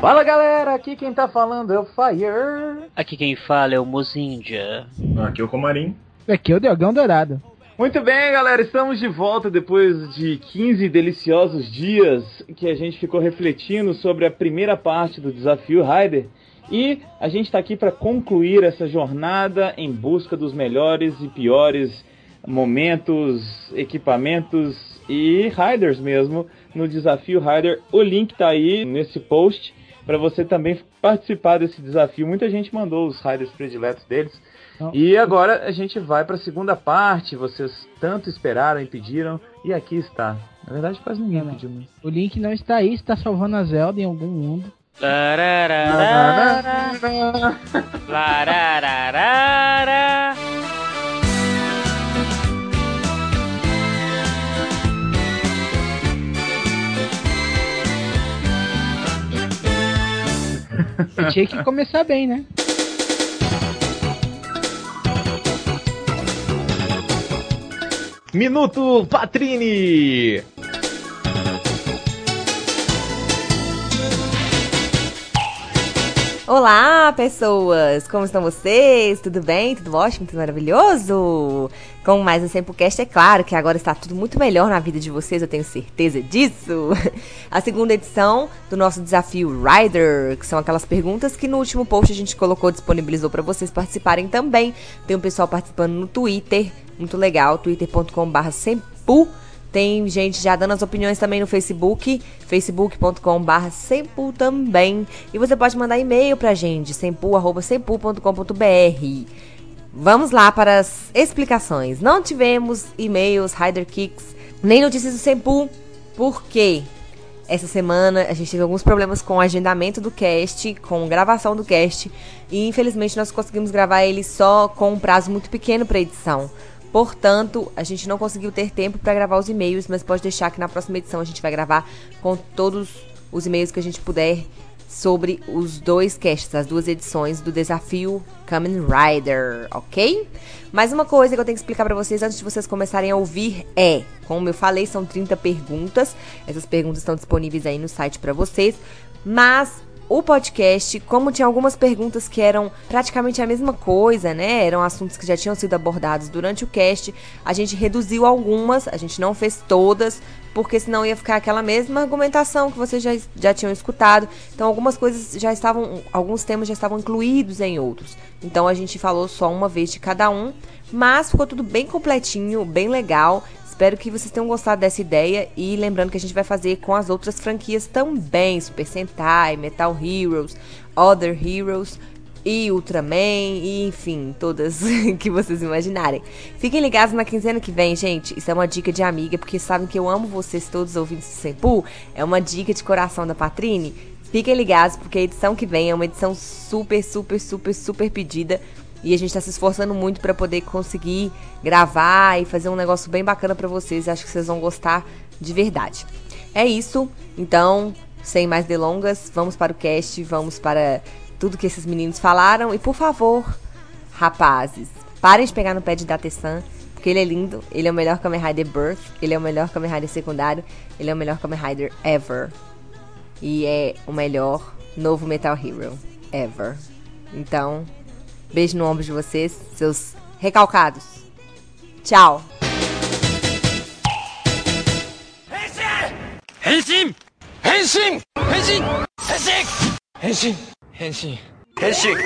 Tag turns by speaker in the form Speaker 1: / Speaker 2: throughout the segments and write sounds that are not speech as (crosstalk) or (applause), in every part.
Speaker 1: Fala galera, aqui quem tá falando é o Fire.
Speaker 2: Aqui quem fala é o Mozindia.
Speaker 3: Aqui é o Comarim.
Speaker 4: Aqui é o Dragão Dourado.
Speaker 1: Muito bem, galera, estamos de volta depois de 15 deliciosos dias que a gente ficou refletindo sobre a primeira parte do desafio Rider. E a gente está aqui para concluir essa jornada em busca dos melhores e piores momentos, equipamentos e riders mesmo no desafio Rider. O link tá aí nesse post para você também participar desse desafio. Muita gente mandou os riders prediletos deles.
Speaker 4: Não.
Speaker 1: E agora a gente vai para a segunda parte. Vocês tanto esperaram e pediram e aqui está. Na verdade, quase ninguém
Speaker 4: Não.
Speaker 1: pediu. Mas...
Speaker 4: O link não está aí, está salvando a Zelda em algum mundo.
Speaker 2: Lararara, lararara.
Speaker 4: Eu tinha que começar bem, né?
Speaker 3: Minuto Patrini!
Speaker 5: Olá, pessoas! Como estão vocês? Tudo bem? Tudo ótimo? Tudo maravilhoso? Com mais um Sempocast, é claro que agora está tudo muito melhor na vida de vocês, eu tenho certeza disso. (laughs) A segunda edição do nosso desafio Rider, que são aquelas perguntas que no último post a gente colocou, disponibilizou para vocês participarem também. Tem um pessoal participando no Twitter, muito legal, twitter.com.br sempu. Tem gente já dando as opiniões também no Facebook, facebook.com.br sempu também. E você pode mandar e-mail pra gente, sempu.sempu.com.br. Vamos lá para as explicações. Não tivemos e-mails, Rider Kicks, nem notícias do Sempu. Por quê? Essa semana a gente teve alguns problemas com o agendamento do cast, com gravação do cast, e infelizmente nós conseguimos gravar ele só com um prazo muito pequeno para edição. Portanto, a gente não conseguiu ter tempo para gravar os e-mails, mas pode deixar que na próxima edição a gente vai gravar com todos os e-mails que a gente puder sobre os dois casts, as duas edições do desafio Kamen Rider, ok? Mais uma coisa que eu tenho que explicar pra vocês antes de vocês começarem a ouvir é, como eu falei, são 30 perguntas. Essas perguntas estão disponíveis aí no site pra vocês, mas o podcast, como tinha algumas perguntas que eram praticamente a mesma coisa, né? Eram assuntos que já tinham sido abordados durante o cast, a gente reduziu algumas, a gente não fez todas, porque senão ia ficar aquela mesma argumentação que vocês já, já tinham escutado. Então algumas coisas já estavam, alguns temas já estavam incluídos em outros. Então a gente falou só uma vez de cada um, mas ficou tudo bem completinho, bem legal. Espero que vocês tenham gostado dessa ideia e lembrando que a gente vai fazer com as outras franquias também, Super Sentai, Metal Heroes, Other Heroes e Ultraman, e enfim, todas (laughs) que vocês imaginarem. Fiquem ligados na quinzena que vem, gente. Isso é uma dica de amiga, porque sabem que eu amo vocês todos ouvintes do Sempu. É uma dica de coração da Patrine. Fiquem ligados, porque a edição que vem é uma edição super, super, super, super pedida. E a gente tá se esforçando muito para poder conseguir gravar e fazer um negócio bem bacana para vocês. Acho que vocês vão gostar de verdade. É isso. Então, sem mais delongas, vamos para o cast, vamos para tudo que esses meninos falaram. E por favor, rapazes, parem de pegar no pé de Datesan, porque ele é lindo, ele é o melhor Kamen Rider Birth, ele é o melhor Kamen Rider secundário, ele é o melhor Kamen Rider ever. E é o melhor novo Metal Hero ever. Então, Beijo no ombro de vocês, seus recalcados. Tchau.
Speaker 6: Henshin! Henshin! Henshin! Henshin! Henshin! Henshin! Henshin!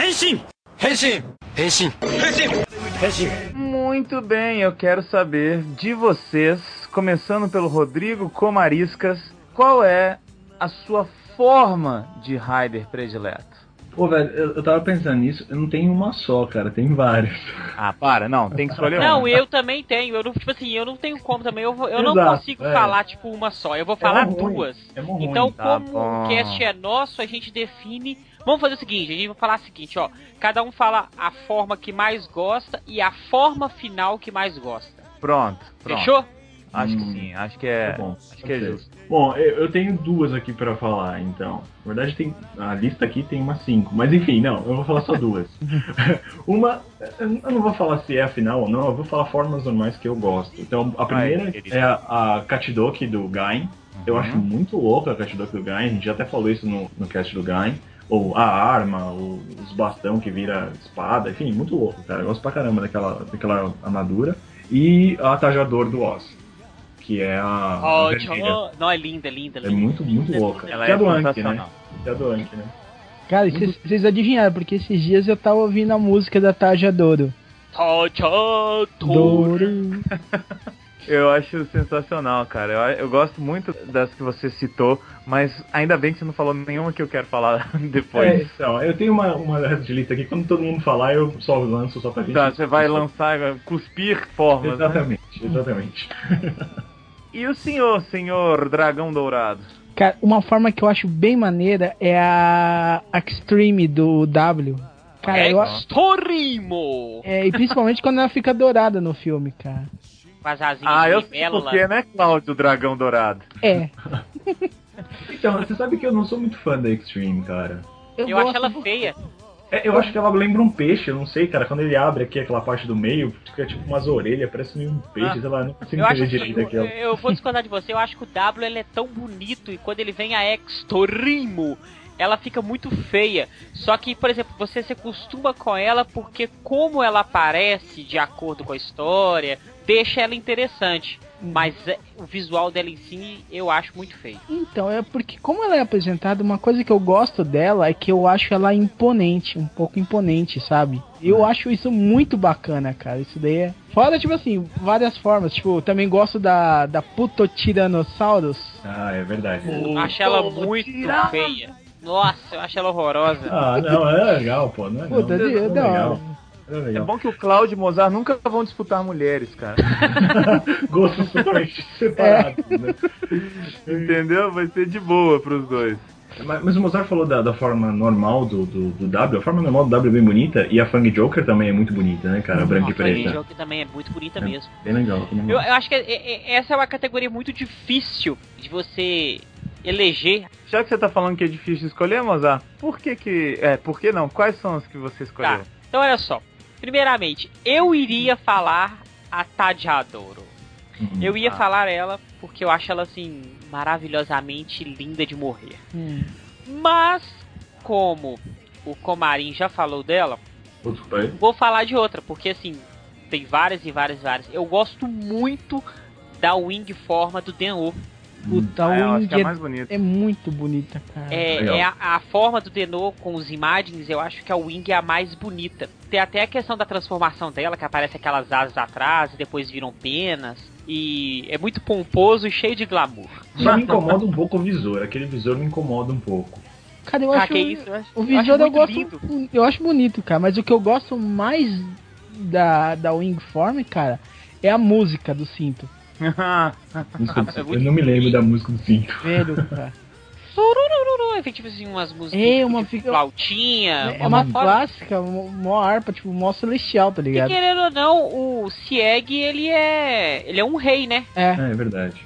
Speaker 6: Henshin! Henshin! Henshin! Henshin!
Speaker 1: Muito bem, eu quero saber de vocês, começando pelo Rodrigo Comariscas, qual é a sua forma de Raider predileto?
Speaker 3: Pô, velho, eu, eu tava pensando nisso, eu não tenho uma só, cara, tem várias.
Speaker 1: Ah, para, não, tem que escolher
Speaker 2: Não,
Speaker 1: uma.
Speaker 2: eu também tenho. Eu não, tipo assim, eu não tenho como também. Eu, eu não
Speaker 3: Exato,
Speaker 2: consigo
Speaker 3: é.
Speaker 2: falar, tipo, uma só. Eu vou falar
Speaker 3: mó ruim,
Speaker 2: duas.
Speaker 3: é ruim,
Speaker 2: então,
Speaker 1: tá
Speaker 2: como
Speaker 1: bom.
Speaker 2: o cast é nosso, a gente define. Vamos fazer o seguinte: a gente vai falar o seguinte, ó. Cada um fala a forma que mais gosta e a forma final que mais gosta.
Speaker 1: Pronto, pronto.
Speaker 2: Fechou?
Speaker 1: Acho que
Speaker 3: Hum,
Speaker 1: sim, acho que é,
Speaker 3: Tá bom,
Speaker 1: acho que é justo.
Speaker 3: Bom, eu, eu tenho duas aqui pra falar, então. Na verdade, tem a lista aqui tem umas cinco, mas enfim, não, eu vou falar só duas. (laughs) uma, eu não vou falar se é a final ou não, eu vou falar formas normais que eu gosto. Então, a primeira
Speaker 1: querido.
Speaker 3: é a, a Kachidoki do Gain, Eu acho muito louca a Katsudok do Gain, a gente já até falou isso no, no cast do Gain. Ou a arma, ou os bastão que vira espada, enfim, muito louco, cara. Eu gosto pra caramba daquela, daquela armadura. E a Tajador do Oz, que é a. a
Speaker 2: Oh,
Speaker 3: vermelha.
Speaker 2: oh, não, é linda, linda,
Speaker 3: É
Speaker 2: linda.
Speaker 3: muito, muito louca.
Speaker 1: Ela
Speaker 3: que é
Speaker 1: é
Speaker 3: do Anki, né?
Speaker 1: sensacional.
Speaker 3: Que é do Anki, né?
Speaker 4: Cara, e vocês- adivinharam, porque esses dias eu tava ouvindo a música da Taja Douro.
Speaker 2: Tajador.
Speaker 4: Douro. (laughs)
Speaker 1: Eu acho sensacional, cara. Eu, eu gosto muito das que você citou, mas ainda bem que você não falou nenhuma que eu quero falar (laughs)
Speaker 3: É,
Speaker 1: depois.
Speaker 3: então, eu tenho uma, uma de lista aqui, quando todo mundo falar, eu só lanço só pra gente.
Speaker 1: Tá, você vai lançar, vai cuspir formas. né?
Speaker 3: Exatamente, exatamente. (laughs)
Speaker 1: E o senhor, senhor Dragão Dourado?
Speaker 4: Cara, uma forma que eu acho bem maneira é a Extreme do W. Cara, eu acho.
Speaker 2: Extorimo.
Speaker 4: É, e principalmente quando ela fica dourada no filme, cara.
Speaker 2: Com as asinhas
Speaker 1: Ah,
Speaker 2: de
Speaker 1: eu sei porque, né, Cláudio Dragão Dourado?
Speaker 4: É. (laughs)
Speaker 3: Então, você sabe que eu não sou muito fã da Extreme, cara.
Speaker 2: Eu
Speaker 4: gosto
Speaker 2: acho ela feia.
Speaker 3: É, eu acho que ela lembra um peixe, eu não sei, cara. Quando ele abre aqui aquela parte do meio, fica tipo umas orelhas, parece meio um peixe,
Speaker 2: Ah.
Speaker 3: sei lá, não consigo entender direito
Speaker 2: eu,
Speaker 3: aquilo.
Speaker 2: eu vou discordar de você, eu acho que o W ele é tão bonito e quando ele vem a Extorimo, ela fica muito feia. Só que, por exemplo, você se acostuma com ela porque como ela aparece de acordo com a história, deixa ela interessante. Mas é, o visual dela em si eu acho muito feio.
Speaker 4: Então, é porque como ela é apresentada, uma coisa que eu gosto dela é que eu acho ela imponente, um pouco imponente, sabe? Eu acho isso muito bacana, cara. Isso daí é. Fora, tipo assim, várias formas. Tipo, eu também gosto da, da Putotiranosaurus.
Speaker 3: Ah, é verdade.
Speaker 2: Eu acho ela muito feia. Nossa, eu acho ela horrorosa.
Speaker 3: Ah, não, é legal, pô. Não é,
Speaker 4: Puta,
Speaker 3: não,
Speaker 4: de-
Speaker 3: é
Speaker 4: da
Speaker 3: legal. É
Speaker 1: É bom que o Cláudio e o Mozart nunca vão disputar mulheres, cara. (laughs)
Speaker 3: Gostos totalmente separados, né?
Speaker 1: Entendeu? Vai ser de boa pros dois.
Speaker 3: Mas, mas o Mozart falou da, da forma normal do, do, do W. A forma normal do W é bem bonita. E a Fang Joker também é muito bonita, né, cara? Branca e
Speaker 2: Nossa, a
Speaker 3: preta.
Speaker 2: que também é muito bonita
Speaker 3: É.
Speaker 2: mesmo.
Speaker 3: Bem legal. bem
Speaker 2: Eu,
Speaker 3: legal.
Speaker 2: eu acho que é- é- essa é uma categoria muito difícil de você eleger.
Speaker 1: Já que você tá falando que é difícil escolher, Mozart, por que que... É, por que não? Quais são as que você escolheu?
Speaker 2: Tá. Então olha só. Primeiramente, eu iria falar a Tajadoro.
Speaker 3: Uhum.
Speaker 2: Eu ia
Speaker 1: Ah.
Speaker 2: falar ela porque eu acho ela assim maravilhosamente linda de morrer.
Speaker 4: Hum.
Speaker 2: Mas como o Comarim já falou dela, vou falar de outra, porque assim, tem várias e várias e várias. Eu gosto muito da wing forma do Denô.
Speaker 4: Puta,
Speaker 1: Ah, eu
Speaker 4: a
Speaker 1: acho
Speaker 4: Wing
Speaker 1: que é
Speaker 4: é,
Speaker 1: mais bonito.
Speaker 4: é muito bonita, cara.
Speaker 2: É, é a, a forma do Denô com os imagens, eu acho que a Wing é a mais bonita. Tem até a questão da transformação dela, que aparece aquelas asas atrás e depois viram penas. E é muito pomposo e cheio de glamour.
Speaker 3: Só me incomoda um pouco o visor. Aquele visor me incomoda um pouco.
Speaker 4: Cara, eu
Speaker 2: ah,
Speaker 4: acho.
Speaker 2: que isso? Eu acho,
Speaker 4: O
Speaker 2: eu
Speaker 4: visor
Speaker 2: acho
Speaker 4: eu,
Speaker 2: muito
Speaker 4: gosto.
Speaker 2: lindo.
Speaker 4: Eu acho bonito, cara. Mas o que eu gosto mais da, da Wingform, cara, é a música do cinto. (laughs)
Speaker 2: É
Speaker 3: Eu não me lembro da música do cinto.
Speaker 4: Velho, (laughs) cara.
Speaker 2: Sururururu, é tipo assim, umas músicas
Speaker 4: É,
Speaker 2: tipo
Speaker 4: uma
Speaker 2: de
Speaker 4: fica-
Speaker 2: flautinha.
Speaker 4: É uma
Speaker 2: forma-
Speaker 4: clássica, mó harpa, tipo, mó celestial, tá
Speaker 2: E
Speaker 4: ligado?
Speaker 2: querendo ou não, o Sieg, ele é. ele é um rei, né?
Speaker 4: É,
Speaker 3: É, é verdade.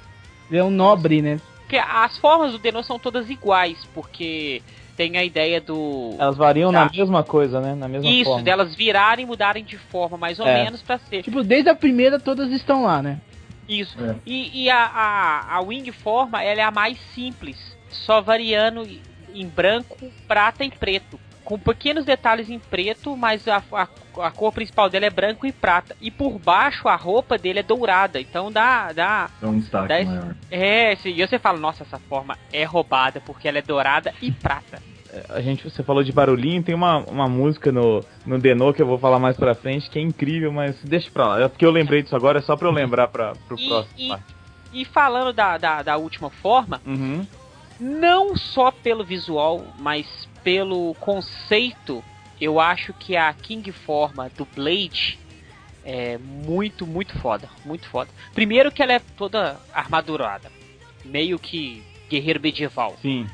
Speaker 4: ele é um nobre, né?
Speaker 2: Porque as formas do Denô são todas iguais, porque tem a ideia do.
Speaker 1: Elas variam
Speaker 2: Tá.
Speaker 1: na mesma coisa, né? Na mesma
Speaker 2: Isso,
Speaker 1: forma.
Speaker 2: delas virarem e mudarem de forma, mais ou
Speaker 1: É.
Speaker 2: menos, pra ser.
Speaker 4: Tipo, desde a primeira todas estão lá, né?
Speaker 2: Isso.
Speaker 3: É.
Speaker 2: E, e a, a, a Wing Forma, ela é a mais simples, só variando em branco, prata e preto. Com pequenos detalhes em preto, mas a, a, a cor principal dele é branco e prata. E por baixo a roupa dele é dourada, então dá. dá
Speaker 3: É um destaque
Speaker 2: Dez-
Speaker 3: maior.
Speaker 2: é, e você fala, nossa, essa forma é roubada porque ela é dourada e prata.
Speaker 1: A gente, você falou de barulhinho, tem uma, uma música no, no Denô que eu vou falar mais pra frente, que é incrível, mas deixa pra lá. É porque eu lembrei disso agora, é só pra eu lembrar pra, pro
Speaker 2: E-
Speaker 1: próximo.
Speaker 2: e-
Speaker 1: parte.
Speaker 2: E falando da, da, da última forma,
Speaker 1: Uhum.
Speaker 2: não só pelo visual, mas pelo conceito, eu acho que a King Forma do Blade é muito, muito foda. Muito foda. Primeiro que ela é toda armadurada. Meio que guerreiro medieval.
Speaker 1: Sim.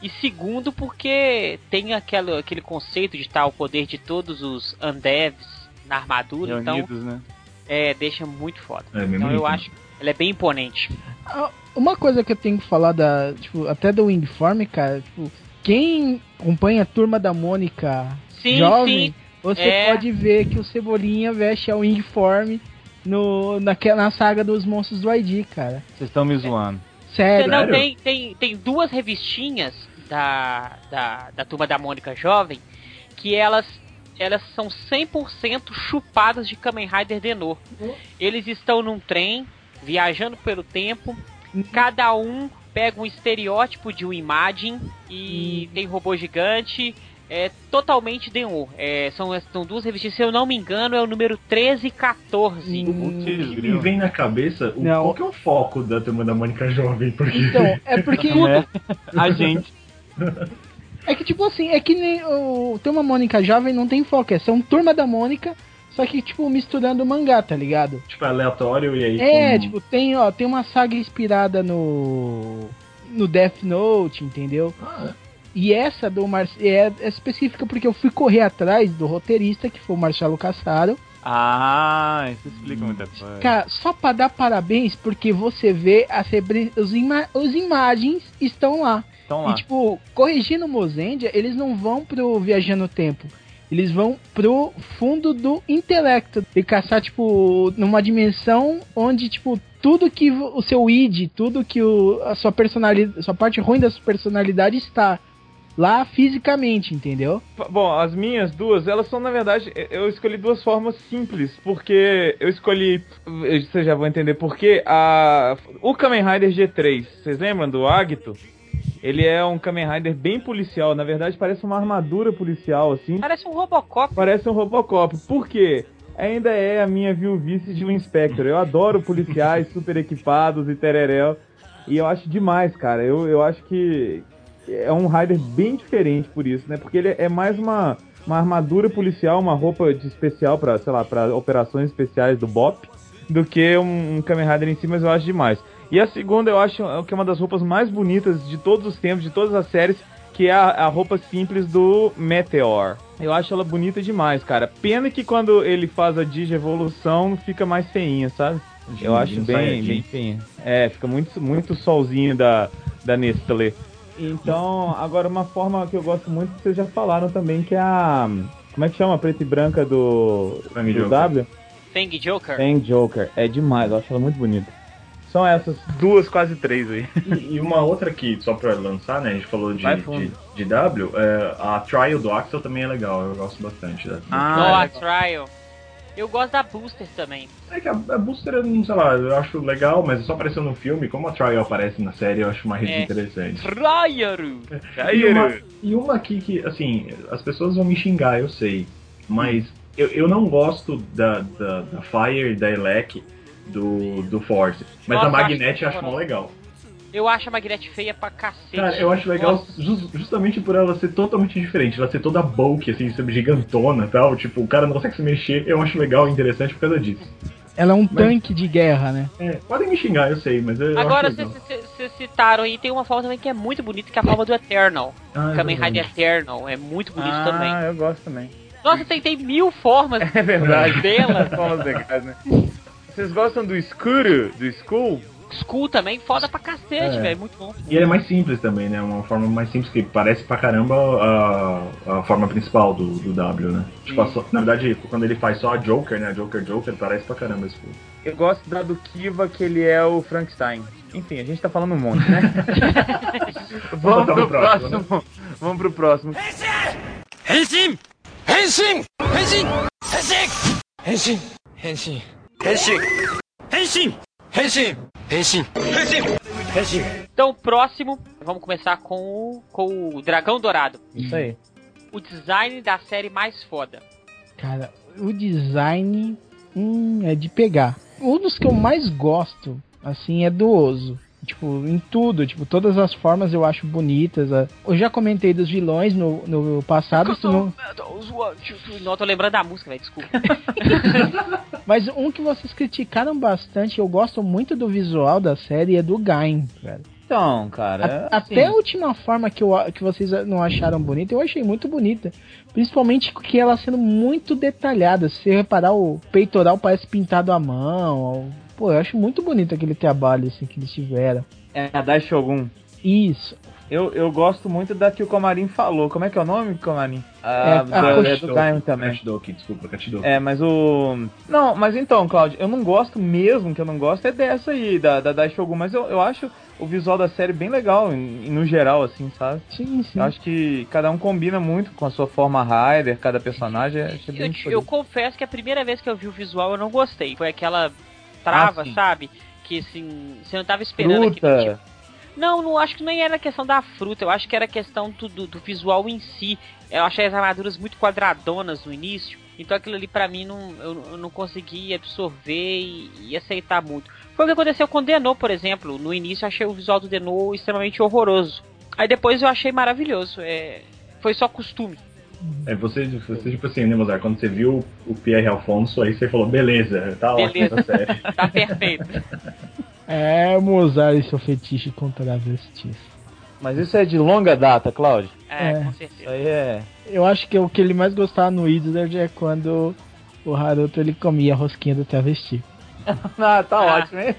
Speaker 2: E segundo porque tem aquele, aquele conceito de estar o poder de todos os Undeads na armadura. Então,
Speaker 1: Reunidos, né?
Speaker 2: é, deixa muito foda.
Speaker 3: É,
Speaker 2: Então eu acho ela é bem imponente.
Speaker 4: Ah, Uma coisa que eu tenho que falar da, tipo, até do Wingform, cara, tipo, quem acompanha a turma da Mônica
Speaker 2: Sim,
Speaker 4: jovem,
Speaker 2: sim.
Speaker 4: você
Speaker 2: É.
Speaker 4: pode ver que o Cebolinha veste a Wingform no, naquela, na saga dos monstros do ID, cara.
Speaker 1: Vocês estão me zoando.
Speaker 4: Sério?
Speaker 2: Não, tem, tem, tem duas revistinhas da, da, da turma da Mônica Jovem que elas, elas são 100% chupadas de Kamen Rider Denor. Eles estão num trem, viajando pelo tempo, cada um pega um estereótipo de um Imagine e tem robô gigante. É totalmente Denor. É, são, são duas revistinhas, se eu não me engano, é o número 13 e 14.
Speaker 3: O que me vem na cabeça, o,
Speaker 4: Não.
Speaker 3: qual que é o foco da turma da Mônica Jovem? Porque
Speaker 4: Então, é (laughs) porque.
Speaker 1: É, a gente.
Speaker 4: É que, tipo assim, é que nem o. Tem uma Mônica jovem, não tem foco. É são turma da Mônica, só que, tipo, misturando mangá, tá ligado?
Speaker 3: tipo, é aleatório e aí.
Speaker 4: É,
Speaker 3: como-
Speaker 4: tipo, tem, ó, tem uma saga inspirada no. No Death Note, entendeu?
Speaker 3: Ah,
Speaker 4: E essa do Mar... é, é específica porque eu fui correr atrás do roteirista, que foi o Marcelo Cassaro.
Speaker 1: Ah, isso explica muita coisa.
Speaker 4: Cara, só pra dar parabéns, porque você vê as os, ima... os imagens estão lá.
Speaker 1: Então lá.
Speaker 4: E tipo, corrigindo o Mozendia, eles não vão pro Viajando no Tempo. Eles vão pro fundo do intelecto. E caçar, tipo, numa dimensão onde, tipo, tudo que o seu id, tudo que o, a sua personalidade, a sua parte ruim da sua personalidade está lá fisicamente, entendeu?
Speaker 1: Bom, as minhas duas, elas são na verdade, eu escolhi duas formas simples, porque eu escolhi, vocês já vão entender porque a o Kamen Rider G3, vocês lembram do Agito? Ele é um Kamen Rider bem policial, na verdade parece uma armadura policial assim.
Speaker 2: Parece um Robocop.
Speaker 1: Parece um Robocop. Por quê? Ainda é a minha viuvice de um Inspector. Eu adoro policiais super equipados e tereréu. E eu acho demais, cara. Eu, eu acho que é um Rider bem diferente por isso, né? Porque ele é mais uma, uma armadura policial, uma roupa de especial para, sei lá, para operações especiais do BOP, do que um, um Kamen Rider em si, mas eu acho demais. E a segunda eu acho que é uma das roupas mais bonitas de todos os tempos, de todas as séries, que é a, a roupa simples do Meteor. Eu acho ela bonita demais, cara. Pena que quando ele faz a digievolução fica mais feinha, sabe? Eu acho bem, bem feinha. É, fica muito, muito solzinho da, da Nestlé. Então, agora uma forma que eu gosto muito, que vocês já falaram também, que é a. Como é que chama a preta e branca do,
Speaker 3: Fang
Speaker 1: do
Speaker 3: Joker.
Speaker 1: W?
Speaker 2: Fang Joker.
Speaker 1: Fang Joker. É demais, eu acho ela muito bonita. São essas duas, quase três aí.
Speaker 3: E, e uma outra aqui, só pra lançar, né? A gente falou de, de, de W, é, a Trial do Axel também é legal, eu gosto bastante. Da, da
Speaker 1: Ah,
Speaker 2: a Trial. Eu gosto da Booster também.
Speaker 3: É que a, a Booster, eu não sei lá, eu acho legal, mas só apareceu no filme, como a Trial aparece na série, eu acho uma rede
Speaker 2: É.
Speaker 3: interessante.
Speaker 2: Trial!
Speaker 3: E uma, e uma aqui que, assim, as pessoas vão me xingar, eu sei, mas eu, eu não gosto da, da, da Fire e da Elec do, do Force, mas
Speaker 2: Nossa,
Speaker 3: a Magnet eu
Speaker 2: acho
Speaker 3: acho mó legal.
Speaker 2: Eu acho a Magnete feia pra cacete.
Speaker 3: Cara, eu acho legal
Speaker 2: Nossa.
Speaker 3: jus- justamente por ela ser totalmente diferente, ela ser toda bulky, assim, ser gigantona e tal, tipo, o cara não consegue se mexer, eu acho legal e interessante por causa disso.
Speaker 4: Ela é um
Speaker 3: Mas-
Speaker 4: tanque de guerra, né?
Speaker 3: É, podem me xingar, eu sei, mas eu
Speaker 2: Agora, vocês citaram aí, tem uma forma também que é muito bonita, que é a forma do Eternal.
Speaker 3: Ah, é
Speaker 2: Kamen
Speaker 3: verdade.
Speaker 2: Rider Eternal. É muito bonito também.
Speaker 1: Ah, eu gosto também.
Speaker 2: Nossa, tem, tem mil formas (laughs)
Speaker 1: É verdade.
Speaker 2: dela.
Speaker 1: Formas legais, né? Vocês gostam do escuro, do school?
Speaker 2: School também, foda pra cacete,
Speaker 3: é.
Speaker 2: velho. É muito bom.
Speaker 3: E ele é mais simples também, né? Uma forma mais simples que parece pra caramba a, a forma principal do, do W, né? Tipo, só, na verdade, quando ele faz só a Joker, né? A Joker Joker, parece pra caramba esse filme.
Speaker 1: Eu gosto da do Kiva, que ele é o Frankenstein. Enfim, a gente tá falando um monte, né? (laughs) vamos,
Speaker 3: vamos
Speaker 1: pro
Speaker 3: próximo.
Speaker 1: próximo. Né? Vamos pro próximo.
Speaker 6: Henshin! Henshin! Henshin! Henshin! Henshin! Henshin! Henshin! Henshin! Henshin! Henshin. Henshin.
Speaker 2: Então, próximo, vamos começar com o, com o Dragão Dourado.
Speaker 1: Isso aí.
Speaker 2: O design da série mais foda.
Speaker 4: Cara, o design hum, é de pegar. Um dos que eu mais gosto, assim, é do Oso. Tipo, em tudo, tipo, todas as formas eu acho bonitas. a- Eu já comentei dos vilões no, no passado, se não-
Speaker 2: Não, eu tô lembrando da música, velho, desculpa. (laughs)
Speaker 4: mas um que vocês criticaram bastante, eu gosto muito do visual da série, é do Gain, velho.
Speaker 1: Então, cara.
Speaker 4: A-
Speaker 1: assim,
Speaker 4: Até a última forma que, eu, que vocês não acharam bonita, eu achei muito bonita. Principalmente que ela sendo muito detalhada. Se você reparar, o peitoral parece pintado à mão. Pô, eu acho muito bonito aquele trabalho assim, que eles tiveram.
Speaker 1: É a Dai Shogun.
Speaker 4: Isso.
Speaker 1: Eu, eu gosto muito da que o Comarim falou. Como é que é o nome, Comarim?
Speaker 4: É,
Speaker 1: da-
Speaker 4: a
Speaker 1: é do Gaim também.
Speaker 3: Catdoki, desculpa, Catdoki.
Speaker 1: É, mas o. Não, mas então, Claudio, eu não gosto mesmo, que eu não gosto, é dessa aí, da, da Daishogun, mas eu, eu acho o visual da série bem legal, em- no geral, assim, sabe?
Speaker 4: Sim, sim.
Speaker 1: Eu acho que cada um combina muito com a sua forma Rider, cada personagem.
Speaker 2: Eu,
Speaker 1: escolhido.
Speaker 2: eu confesso que a primeira vez que eu vi o visual eu não gostei. Foi aquela trava,
Speaker 1: Ah,
Speaker 2: sabe? Que assim, você não tava esperando aquele tipo.
Speaker 1: Fruta.
Speaker 2: Não, não acho que nem era questão da fruta, eu acho que era questão do, do, do visual em si. Eu achei as armaduras muito quadradonas no início, então aquilo ali pra mim não, eu, eu não consegui absorver e, e aceitar muito. Foi o que aconteceu com o Denô, por exemplo. No início eu achei o visual do Denô extremamente horroroso. Aí depois eu achei maravilhoso. É, foi só costume.
Speaker 3: É, você, você, tipo assim, né, Mozart, quando você viu o Pierre Alfonso, aí você falou, beleza, tá ótimo
Speaker 2: Beleza.
Speaker 3: essa (laughs) série.
Speaker 2: Tá perfeito.
Speaker 4: É, Mozart e seu fetiche com travestis.
Speaker 1: Mas isso é de longa data, Claudio.
Speaker 2: É,
Speaker 4: É.
Speaker 2: com
Speaker 1: Isso
Speaker 2: certeza.
Speaker 1: aí é.
Speaker 4: Eu acho que o que ele mais gostava no Wizard é quando o Haruto ele comia a rosquinha do travesti. (laughs)
Speaker 1: Ah, tá
Speaker 2: Ah.
Speaker 1: ótimo, hein?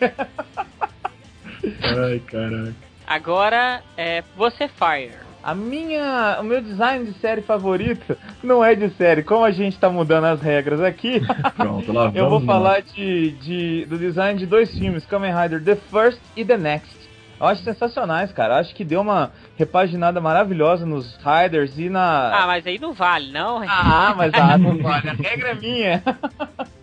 Speaker 3: Ai, caraca.
Speaker 2: Agora é você Fire.
Speaker 1: A minha, o meu design de série favorito não é de série. Como a gente tá mudando as regras aqui, (laughs)
Speaker 3: Pronto, lá (laughs)
Speaker 1: eu vou falar de, de, do design de dois filmes, Kamen Rider The First e The Next. Eu acho sensacionais, cara. Acho que deu uma repaginada maravilhosa nos Riders e na.
Speaker 2: Ah, mas aí não vale, não?
Speaker 1: Ah, mas ah, não (laughs) vale. A regra é minha.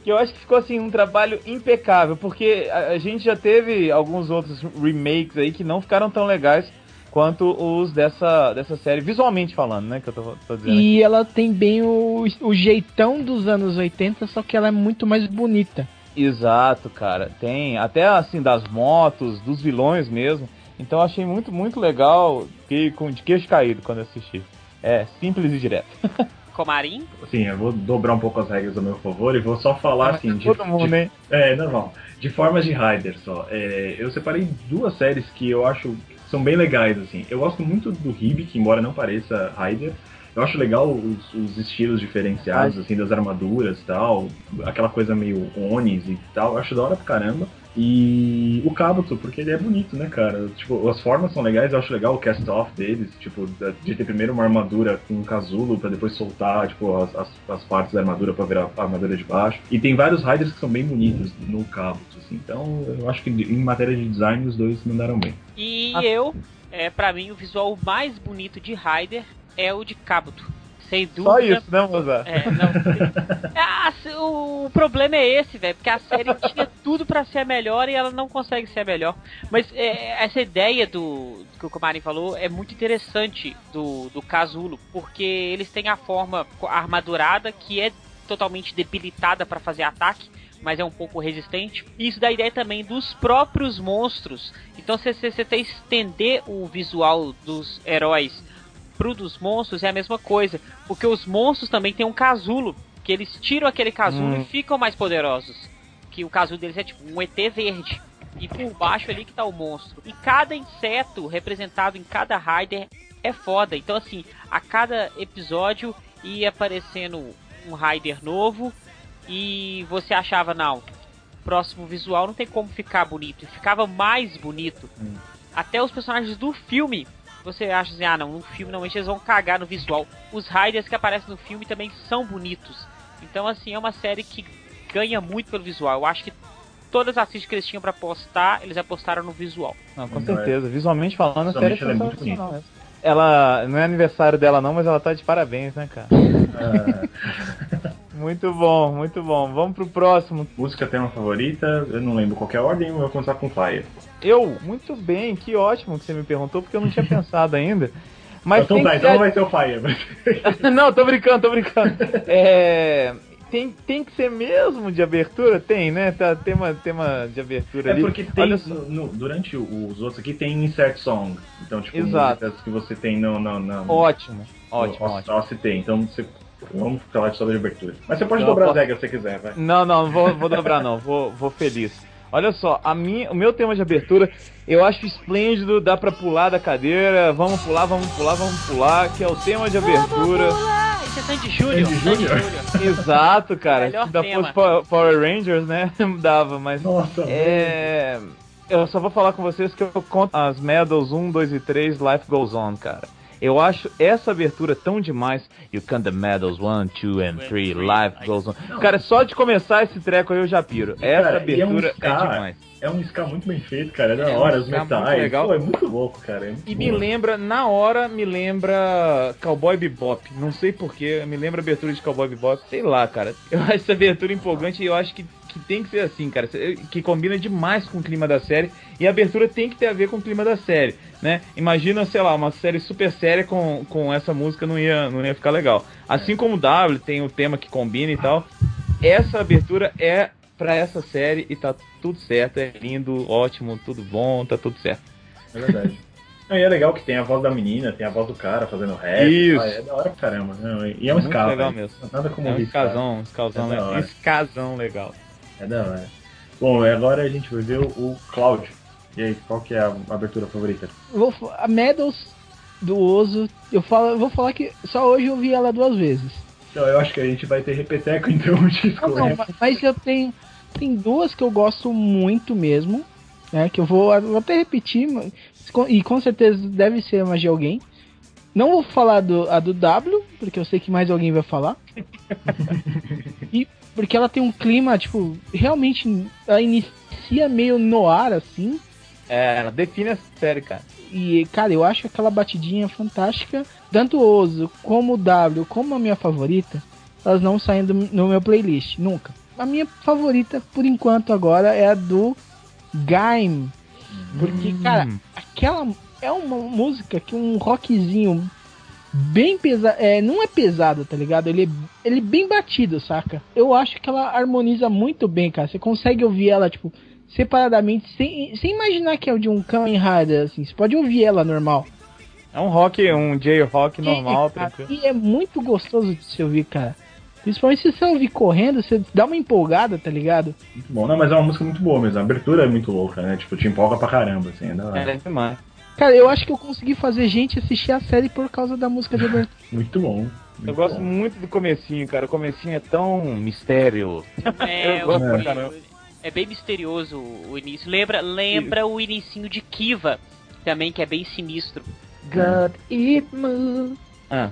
Speaker 1: que eu acho que ficou assim um trabalho impecável, porque a, a gente já teve alguns outros remakes aí que não ficaram tão legais quanto os dessa, dessa série, visualmente falando, né? Que eu tô, tô dizendo. aqui.
Speaker 4: E ela tem bem o, o jeitão dos anos 80, só que ela é muito mais bonita.
Speaker 1: Exato, cara. Tem até assim das motos, dos vilões mesmo. Então eu achei muito, muito legal. Fiquei com de queixo caído quando eu assisti. É simples e direto. (laughs)
Speaker 2: Comarim?
Speaker 3: Assim, eu vou dobrar um pouco as regras a meu favor e vou só falar assim. De,
Speaker 1: Todo mundo,
Speaker 3: de-
Speaker 1: hein?
Speaker 3: É, normal. De formas de Rider só. É, eu separei duas séries que eu acho são bem legais, assim. Eu gosto muito do Hibik, embora não pareça Rider. Eu acho legal os, os estilos diferenciados, assim, das armaduras e tal. Aquela coisa meio Onis e tal. Eu acho da hora pra caramba. E o Kabuto, porque ele é bonito, né, cara? Tipo, as formas são legais, eu acho legal o cast-off deles, tipo, de ter primeiro uma armadura com um casulo pra depois soltar, tipo, as, as, as partes da armadura pra virar a armadura de baixo. E tem vários riders que são bem bonitos no Kabuto, assim. Então, eu acho que em matéria de design, os dois mandaram bem.
Speaker 2: E
Speaker 1: Ah.
Speaker 2: eu, é, pra mim, o visual mais bonito de Ryder é o de Kabuto. Sem dúvida.
Speaker 1: Só isso, né, Mozart?
Speaker 2: É, não. (laughs) Ah, o problema é esse, velho, porque a série tinha tudo pra ser a melhor e ela não consegue ser a melhor. Mas é, essa ideia do que o Komarin falou é muito interessante do, do Casulo, porque eles têm a forma armadurada que é totalmente debilitada pra fazer ataque. Mas é um pouco resistente. E isso dá ideia também dos próprios monstros. Então, se você você estender o visual dos heróis pro dos monstros é a mesma coisa. Porque os monstros também têm um casulo. Que eles tiram aquele casulo
Speaker 1: Hum.
Speaker 2: e ficam mais poderosos. Que o casulo deles é tipo um ET verde. E por baixo ali que tá o monstro. E cada inseto representado em cada Rider é foda. Então assim, a cada episódio ia aparecendo um Rider novo. E você achava, não, próximo visual não tem como ficar bonito. E ficava mais bonito. Até os personagens do filme você acha assim, ah não, no filme normalmente eles vão cagar no visual. Os Riders que aparecem no filme também são bonitos. Então assim, é uma série que ganha muito pelo visual. Eu acho que todas as fichas que eles tinham pra postar, eles apostaram no visual.
Speaker 1: Não, com
Speaker 3: Não,
Speaker 1: certeza. Visualmente falando, a série é
Speaker 3: Visualmente ela é muito
Speaker 1: mesmo. Ela não é aniversário dela não, mas ela tá de parabéns, né, cara? (laughs) Muito bom, muito bom. Vamos pro próximo.
Speaker 3: Música tema favorita, eu não lembro qual é a ordem, eu vou começar com Fire.
Speaker 1: Eu, muito bem, que ótimo que você me perguntou, porque eu não tinha (laughs) pensado ainda. Mas
Speaker 3: então
Speaker 1: tem
Speaker 3: tá, então
Speaker 1: ser-
Speaker 3: vai ser o Fire. (laughs)
Speaker 1: não, tô brincando, tô brincando. É, tem, tem que ser mesmo de abertura? Tem, né? Tá, tema, tema de abertura
Speaker 3: É
Speaker 1: ali.
Speaker 3: porque tem, no- durante os outros aqui tem insert song. Então, tipo,
Speaker 1: Exato.
Speaker 3: músicas que você tem no... no, no
Speaker 1: Ótimo, ótimo,
Speaker 3: no
Speaker 1: ótimo.
Speaker 3: OCT. Então, você, vamos falar de abertura. Mas você pode
Speaker 1: Não,
Speaker 3: dobrar
Speaker 1: posso-
Speaker 3: as regras se você quiser, vai.
Speaker 1: Não, não, vou, vou dobrar não, vou, vou feliz. Olha só, a minha, o meu tema de abertura eu acho esplêndido, dá pra pular da cadeira, vamos pular, vamos pular, vamos pular, que é o tema de abertura.
Speaker 2: Isso é Sandy Júnior.
Speaker 3: Sandy Júnior?
Speaker 1: Exato, cara. Se ainda
Speaker 2: tema.
Speaker 1: fosse Power Rangers, né? (laughs) Dava, mas
Speaker 3: Nossa,
Speaker 1: é. Eu só vou falar com vocês que eu conto as medals 1, 2 e 3, Life Goes On, cara. Eu acho essa abertura tão demais. You count the medals 1, 2 and 3, Life Goes On. Cara, só de começar esse treco aí eu já piro. Essa
Speaker 3: Cara, e é um
Speaker 1: abertura é,
Speaker 3: ska,
Speaker 1: demais.
Speaker 3: É um ska muito bem feito, cara. É da
Speaker 1: É um
Speaker 3: hora, os
Speaker 1: ska muito
Speaker 3: metais.
Speaker 1: legal.
Speaker 3: Pô, é muito louco, cara. É muito
Speaker 1: E me lembra, na hora, me lembra Cowboy Bebop. Não sei porquê, me lembra a abertura de Cowboy Bebop. Sei lá, cara. Eu acho essa abertura empolgante e eu acho que, que tem que ser assim, cara. Que combina demais com o clima da série. E a abertura tem que ter a ver com o clima da série, né? Imagina, sei lá, uma série super séria com, com essa música não ia, não ia ficar legal. Assim como o W tem o tema que combina e tal. Essa abertura é pra essa série e tá tudo certo. É lindo, ótimo, tudo bom, tá tudo certo.
Speaker 3: É verdade. (laughs) Não, e é legal que tem a voz da menina, tem a voz do cara fazendo rap.
Speaker 1: Isso.
Speaker 3: Ah, é da hora pra caramba. Não, e é um
Speaker 1: Muito
Speaker 3: ska,
Speaker 1: legal
Speaker 3: velho.
Speaker 1: mesmo.
Speaker 3: Nada como
Speaker 1: É um escasão, escasão,
Speaker 3: É
Speaker 1: escasão legal.
Speaker 3: É da hora. Bom, e agora a gente vai ver o, Cláudio. E aí, qual que é a abertura favorita?
Speaker 4: Vou, a Medals do Ozo, eu, falo, vou falar que só hoje eu vi ela duas vezes.
Speaker 3: Então, eu acho que a gente vai ter repeteco (laughs) então de
Speaker 4: Não, não,
Speaker 3: escolher.
Speaker 4: ma- mas eu tenho. Tem duas que eu gosto muito mesmo. Né, que eu vou, vou até repetir. mas E com certeza deve ser mais de alguém. Não vou falar do, a do W, porque eu sei que mais alguém vai falar. (laughs) e porque ela tem um clima, tipo, realmente ela inicia meio no ar, assim.
Speaker 1: É, ela define a série, cara.
Speaker 4: E, cara, eu acho aquela batidinha fantástica. Tanto o Ozo como o W, como a minha favorita, elas não saem do, no meu playlist, nunca. A minha favorita, por enquanto, agora é a do Gaim. Porque, cara, aquela é uma música que um rockzinho bem pesado. É, não é pesado, tá ligado? Ele, é- ele é bem batido, saca? Eu acho que ela harmoniza muito bem, cara. Você consegue ouvir ela, tipo, separadamente, sem, sem imaginar que é de um Kamen Rider, assim. Você pode ouvir ela normal.
Speaker 1: É um rock, um J-rock normal,
Speaker 4: e, cara,
Speaker 1: tranquilo.
Speaker 4: e é muito gostoso de se ouvir, cara. Principalmente se você ouvir correndo, você dá uma empolgada, tá ligado?
Speaker 3: Muito bom. Não, mas é uma música muito boa mesmo. A abertura é muito louca, né? Tipo, te empolga pra caramba, assim. É da hora.
Speaker 1: É demais.
Speaker 4: Cara, eu acho que eu consegui fazer gente assistir a série por causa da música de abertura. (laughs)
Speaker 3: Muito bom.
Speaker 1: Eu
Speaker 3: muito
Speaker 1: gosto
Speaker 3: bom.
Speaker 1: muito do comecinho, cara. O comecinho é tão mistério.
Speaker 2: É, (laughs)
Speaker 1: Eu gosto
Speaker 2: o-
Speaker 1: pra caramba.
Speaker 2: é bem misterioso o início. Lembra, lembra o inicinho de Kiva, também, que é bem sinistro.
Speaker 1: God it move. Ah,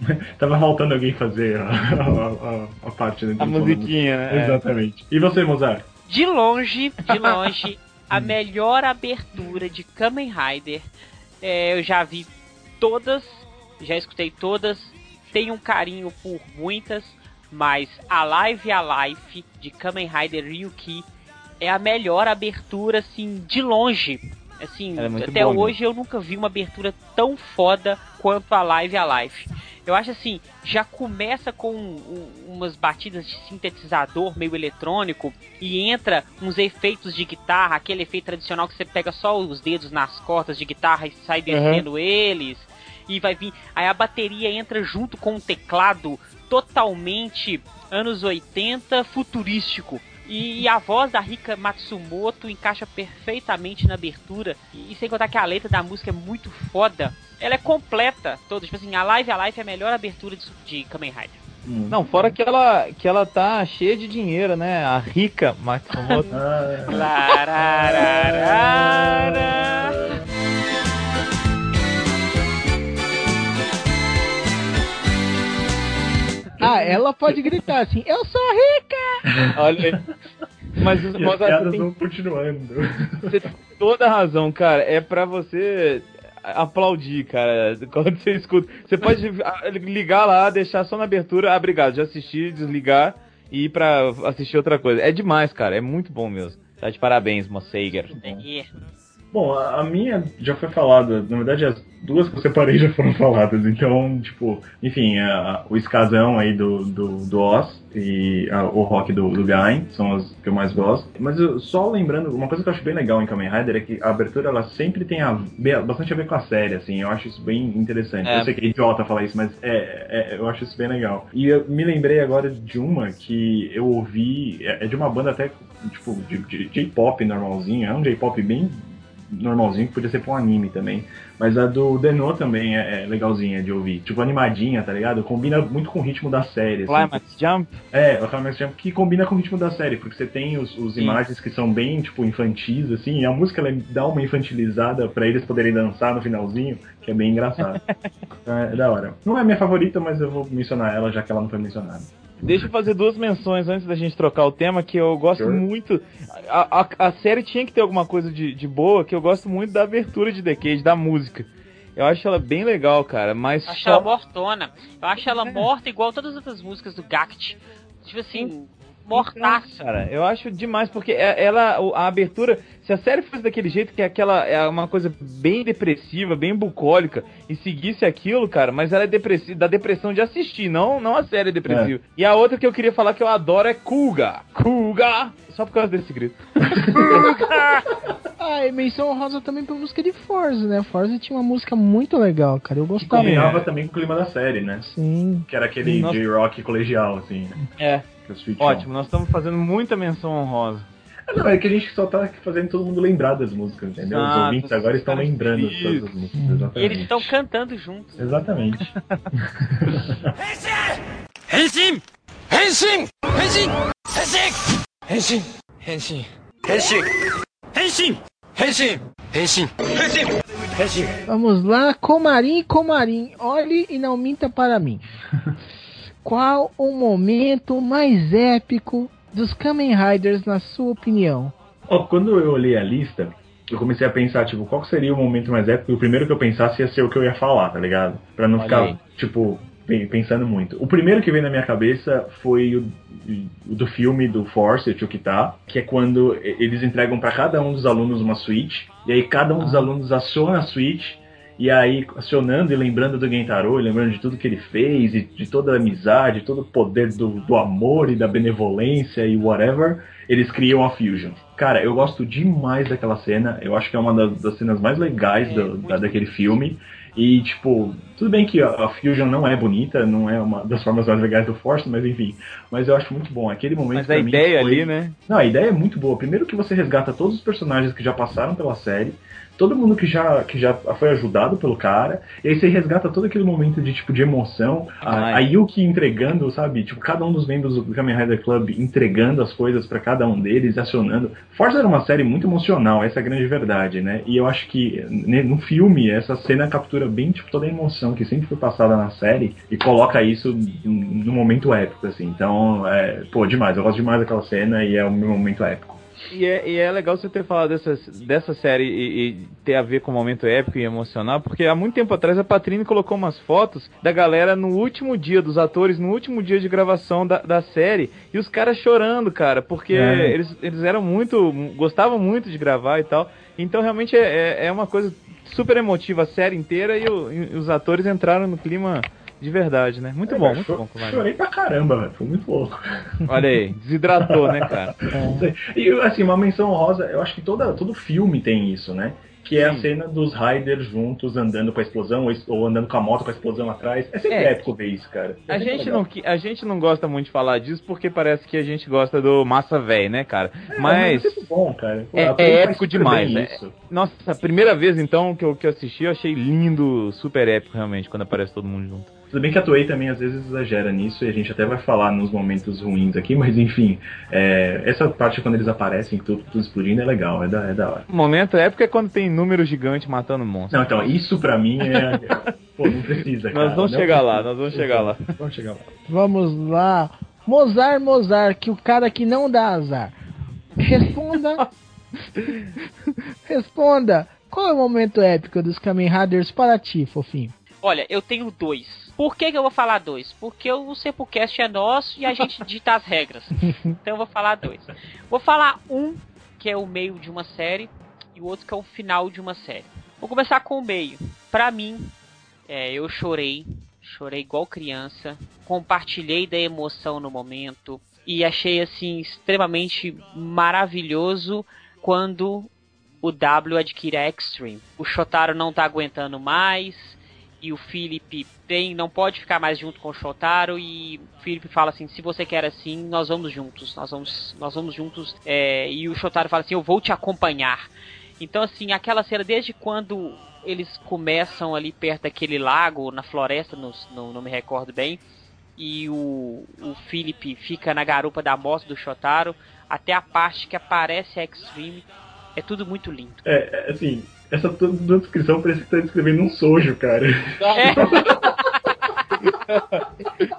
Speaker 1: (laughs)
Speaker 3: Tava faltando alguém fazer a, a, a, a parte né,
Speaker 1: a
Speaker 3: da
Speaker 1: musiquinha, né?
Speaker 3: Exatamente. E você, Mozart?
Speaker 2: De longe, de longe, a melhor abertura de Kamen Rider. É, eu já vi todas, já escutei todas, tenho um carinho por muitas, mas a Live a Life de Kamen Rider Ryuki é a melhor abertura, assim, de longe. Assim,
Speaker 1: é
Speaker 2: até
Speaker 1: boa
Speaker 2: hoje eu nunca vi uma abertura tão foda quanto a Live a Life. Eu acho assim, já começa com um- umas batidas de sintetizador meio eletrônico e entra uns efeitos de guitarra, aquele efeito tradicional que você pega só os dedos nas cordas de guitarra e sai descendo eles. E vai vir. Aí a bateria entra junto com um teclado totalmente anos 80 futurístico. E, e a voz da Rika Matsumoto encaixa perfeitamente na abertura. E, sem contar que a letra da música é muito foda. Ela é completa toda. Tipo assim, a Live a Life é a melhor abertura de, de Kamen Rider.
Speaker 1: Não, fora que ela, que ela tá cheia de dinheiro, né? A rica Matsumoto. (laughs) (laughs)
Speaker 3: Ah,
Speaker 4: ela pode gritar assim, eu sou rica!
Speaker 1: Olha aí. Mas
Speaker 3: as
Speaker 1: Mozart,
Speaker 3: piadas
Speaker 1: você tem
Speaker 3: vão continuando.
Speaker 1: Você tem toda a razão, cara. É pra você aplaudir, cara. Quando você escuta. Você pode ligar lá, deixar só na abertura. Ah, obrigado, já assisti, desligar e ir pra assistir outra coisa. É demais, cara. É muito bom mesmo. Tá de parabéns, Mosseiger.
Speaker 2: É.
Speaker 3: Bom, a minha já foi falada. Na verdade, as duas que eu separei já foram (laughs) faladas. Então, tipo, enfim, a- o escasão aí do, do, do Oz e a- o rock do, do Gain são as que eu mais gosto. Mas eu, só lembrando, uma coisa que eu acho bem legal em Kamen Rider é que a abertura ela sempre tem a, bastante a ver com a série, assim. Eu acho isso bem interessante.
Speaker 1: É.
Speaker 3: Eu sei que é idiota falar isso, mas é, é- eu acho isso bem legal. E eu me lembrei agora de uma que eu ouvi, é é de uma banda até, tipo, de, de J-pop normalzinho. É um J-pop bem normalzinho, que podia ser pra um anime também. Mas a do Denô também é, é legalzinha de ouvir. Tipo, animadinha, tá ligado? Combina muito com o ritmo da série. assim.
Speaker 1: Climax Jump.
Speaker 3: É, o Climax Jump que combina com o ritmo da série, porque você tem os, os imagens que são bem, tipo, infantis, assim, e a música ela dá uma infantilizada pra eles poderem dançar no finalzinho, que é bem engraçado. Então, (laughs) é da hora. Não é minha favorita, mas eu vou mencionar ela, já que ela não foi mencionada.
Speaker 1: Deixa eu fazer duas menções antes da gente trocar o tema, que eu gosto
Speaker 3: Sure.
Speaker 1: muito. A, a, a série tinha que ter alguma coisa de, de boa, que eu gosto muito da abertura de The Cage, da música. Eu acho ela bem legal, cara, mas
Speaker 2: Eu acho
Speaker 1: só-
Speaker 2: ela mortona. Eu acho ela
Speaker 1: É.
Speaker 2: morta igual todas as outras músicas do Gact. Tipo assim, mortaça.
Speaker 1: Cara, eu acho demais, porque é- ela, a abertura, se a série fosse daquele jeito, que é aquela é uma coisa bem depressiva, bem bucólica, e seguisse aquilo, cara, mas ela é depressiva, da depressão de assistir, não, não a série é depressiva. E a outra que eu queria falar que eu adoro é Kuga. Kuga! Só por causa desse grito. (laughs)
Speaker 4: Ah, e menção honrosa também pra música de Forza, né? Forza tinha uma música muito legal, cara. Eu
Speaker 3: Que
Speaker 4: gostava.
Speaker 3: combinava também com o clima da série, né?
Speaker 4: Sim.
Speaker 3: Que era aquele. J-Rock colegial, assim.
Speaker 1: É,
Speaker 3: Que é Crossfit
Speaker 1: Ótimo, nós estamos fazendo muita menção honrosa.
Speaker 3: Não, é que a gente só tá fazendo todo mundo lembrar das músicas, entendeu? Ah,
Speaker 1: Os
Speaker 3: ouvintes agora estão lembrando todas as músicas. Exatamente.
Speaker 2: E eles estão cantando juntos.
Speaker 3: Exatamente.
Speaker 6: Henshin! Henshin! Henshin! Henshin! Henshin! Henshin! Henshin! Henshin! Henshin! Henshin!
Speaker 4: Vamos lá, Comarim, Comarim, olhe e não minta para mim. Qual o momento mais épico dos Kamen Riders, na sua opinião?
Speaker 3: Ó, quando eu olhei a lista, eu comecei a pensar, tipo, qual seria o momento mais épico? E o primeiro que eu pensasse ia ser o que eu ia falar, tá ligado? Pra não
Speaker 1: Olha
Speaker 3: ficar,
Speaker 1: aí.
Speaker 3: tipo, pe- pensando muito. O primeiro que veio na minha cabeça foi o, o do filme do Force, o Chukita, que é quando eles entregam pra cada um dos alunos uma Switch, e aí cada um dos alunos aciona a Switch, e aí, acionando e lembrando do Gentaro, e lembrando de tudo que ele fez, e de toda a amizade, todo o poder do, do amor e da benevolência e whatever, eles criam a Fusion. Cara, eu gosto demais daquela cena, eu acho que é uma das, das cenas mais legais
Speaker 2: É,
Speaker 3: do- da- daquele filme. E, tipo, tudo bem que a, a Fusion não é bonita, não é uma das formas mais legais do Force, mas enfim. Mas eu acho muito bom. Aquele momento
Speaker 1: Mas a
Speaker 3: pra mim
Speaker 1: ideia
Speaker 3: foi-
Speaker 1: ali, né?
Speaker 3: não, a ideia é muito boa. Primeiro que você resgata todos os personagens que já passaram pela série, todo mundo que já, que já foi ajudado pelo cara, e aí você resgata todo aquele momento de tipo de emoção, a, a Yuki entregando, sabe? Tipo, cada um dos membros do Kamen Rider Club entregando as coisas pra cada um deles, acionando. Forza era uma série muito emocional, essa é a grande verdade, né? E eu acho que né, no filme essa cena captura bem tipo toda a emoção que sempre foi passada na série e coloca isso no momento épico, assim. Então, é, pô, demais. Eu gosto demais daquela cena e é o meu momento épico.
Speaker 1: E é, e é legal você ter falado dessa, dessa série e, e ter a ver com um momento épico e emocional, porque há muito tempo atrás a Patrine colocou umas fotos da galera no último dia, dos atores, no último dia de gravação da, da série, e os caras chorando, cara, porque
Speaker 3: É.
Speaker 1: eles, eles eram muito. gostavam muito de gravar e tal. Então realmente é, é, é uma coisa super emotiva a série inteira e, o- e os atores entraram no clima de verdade, né? Muito
Speaker 3: É,
Speaker 1: bom,
Speaker 3: cara,
Speaker 1: muito bom. Kovacs.
Speaker 3: Chorei pra caramba, velho. Foi muito louco.
Speaker 1: Olha aí, desidratou, né, cara? (laughs)
Speaker 3: E assim, uma menção honrosa, eu acho que toda, todo filme tem isso, né? Que é a
Speaker 1: Sim.
Speaker 3: cena dos Riders juntos andando com a explosão ou, ou andando com a moto com a explosão atrás. É sempre
Speaker 1: É.
Speaker 3: épico ver isso, cara. É
Speaker 1: A gente,
Speaker 3: legal.
Speaker 1: não, a gente não gosta muito de falar disso porque parece que a gente gosta do massa velho, né, cara?
Speaker 3: É,
Speaker 1: mas,
Speaker 3: é sempre bom, cara. Pô,
Speaker 1: é-
Speaker 3: a
Speaker 1: é épico demais, né? nossa, a primeira vez então que eu, que eu assisti, eu achei lindo, super épico realmente, quando aparece todo mundo junto.
Speaker 3: Tudo bem que a Toei também às vezes exagera nisso e a gente até vai falar nos momentos ruins aqui, mas enfim, é, essa parte quando eles aparecem, tudo, tudo explodindo, é legal, é da, é da hora.
Speaker 1: Momento épico é quando tem número gigante matando monstros.
Speaker 3: Não, então, isso pra mim é. (laughs) Pô, não precisa, cara.
Speaker 1: nós vamos
Speaker 3: não
Speaker 1: chegar lá,
Speaker 3: precisa.
Speaker 1: nós vamos chegar lá.
Speaker 3: Vamos chegar lá.
Speaker 4: Vamos lá. Mozart, Mozart, que o cara que não dá azar. Responda. (laughs) Responda. Qual é o momento épico dos Kamen Riders para ti, fofinho?
Speaker 2: Olha, eu tenho dois. Por que, que eu vou falar dois? Porque o Sepulcast é nosso e a gente (laughs) dita as regras. Então eu vou falar dois. Vou falar um, que é o meio de uma série, e o outro que é o final de uma série. Vou começar com o meio. Pra mim, é, eu chorei. Chorei igual criança. Compartilhei da emoção no momento. E achei, assim, extremamente maravilhoso quando o W adquire a Extreme. O Shotaro não tá aguentando mais e o Felipe tem, não pode ficar mais junto com o Shotaro e o Felipe fala assim, se você quer assim, nós vamos juntos, nós vamos, nós vamos juntos é, e o Shotaro fala assim, eu vou te acompanhar. Então, assim, aquela cena, desde quando eles começam ali perto daquele lago, na floresta, no, no, não me recordo bem, e o, o Philip fica na garupa da moto do Shotaro, até a parte que aparece a Extreme, é tudo muito lindo.
Speaker 3: É, é, assim, essa toda descrição parece que tá descrevendo um sojo, cara.
Speaker 2: É. (laughs)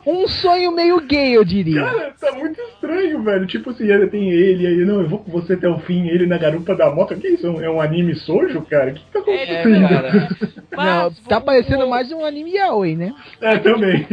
Speaker 4: Um sonho meio gay, eu diria.
Speaker 3: Cara, tá muito estranho, velho. Tipo assim, tem ele aí, não, eu vou com você até o fim, ele na garupa da moto. Que isso? É um anime sojo, cara? O que, que tá
Speaker 2: É,
Speaker 3: acontecendo?
Speaker 1: cara. (laughs)
Speaker 4: Não,
Speaker 2: Mas
Speaker 4: tá
Speaker 2: o-
Speaker 4: parecendo
Speaker 2: o-
Speaker 4: mais um anime yaoi, né?
Speaker 3: É, também.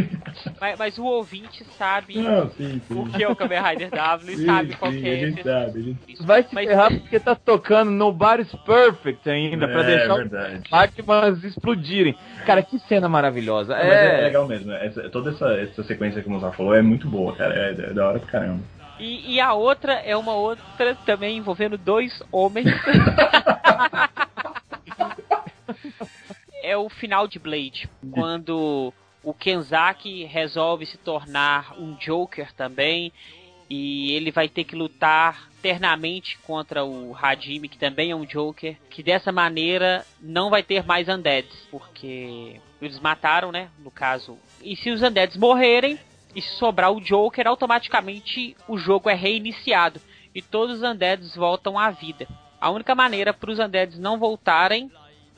Speaker 2: Mas, mas o ouvinte sabe
Speaker 3: Não, sim, sim.
Speaker 2: o que é o Kamen Rider W e
Speaker 3: Sim,
Speaker 2: sabe qual
Speaker 3: sim,
Speaker 2: que
Speaker 3: a
Speaker 2: é
Speaker 3: gente
Speaker 2: esse-
Speaker 3: sabe, a gente
Speaker 2: isso.
Speaker 1: Vai se
Speaker 2: Mas-
Speaker 1: ferrar porque tá tocando Nobody's Perfect ainda, pra
Speaker 3: É,
Speaker 1: deixar
Speaker 3: verdade.
Speaker 1: os máquinas explodirem. Cara, que cena maravilhosa.
Speaker 3: Não, é,
Speaker 1: É,
Speaker 3: legal mesmo. Essa- toda essa, essa sequência que o Mozart falou é muito boa, cara. É, é da hora pra caramba.
Speaker 2: E, e a outra é uma outra também envolvendo dois homens. (laughs) é o final de Blade. Quando o Kenzaki resolve se tornar um Joker também. E ele vai ter que lutar eternamente contra o Hajime, que também é um Joker. Que dessa maneira não vai ter mais Undeads. Porque eles mataram, né? No caso. E se os Undeads morrerem, e sobrar o Joker, automaticamente o jogo é reiniciado e todos os Undeads voltam à vida. A única maneira para os Undeads não voltarem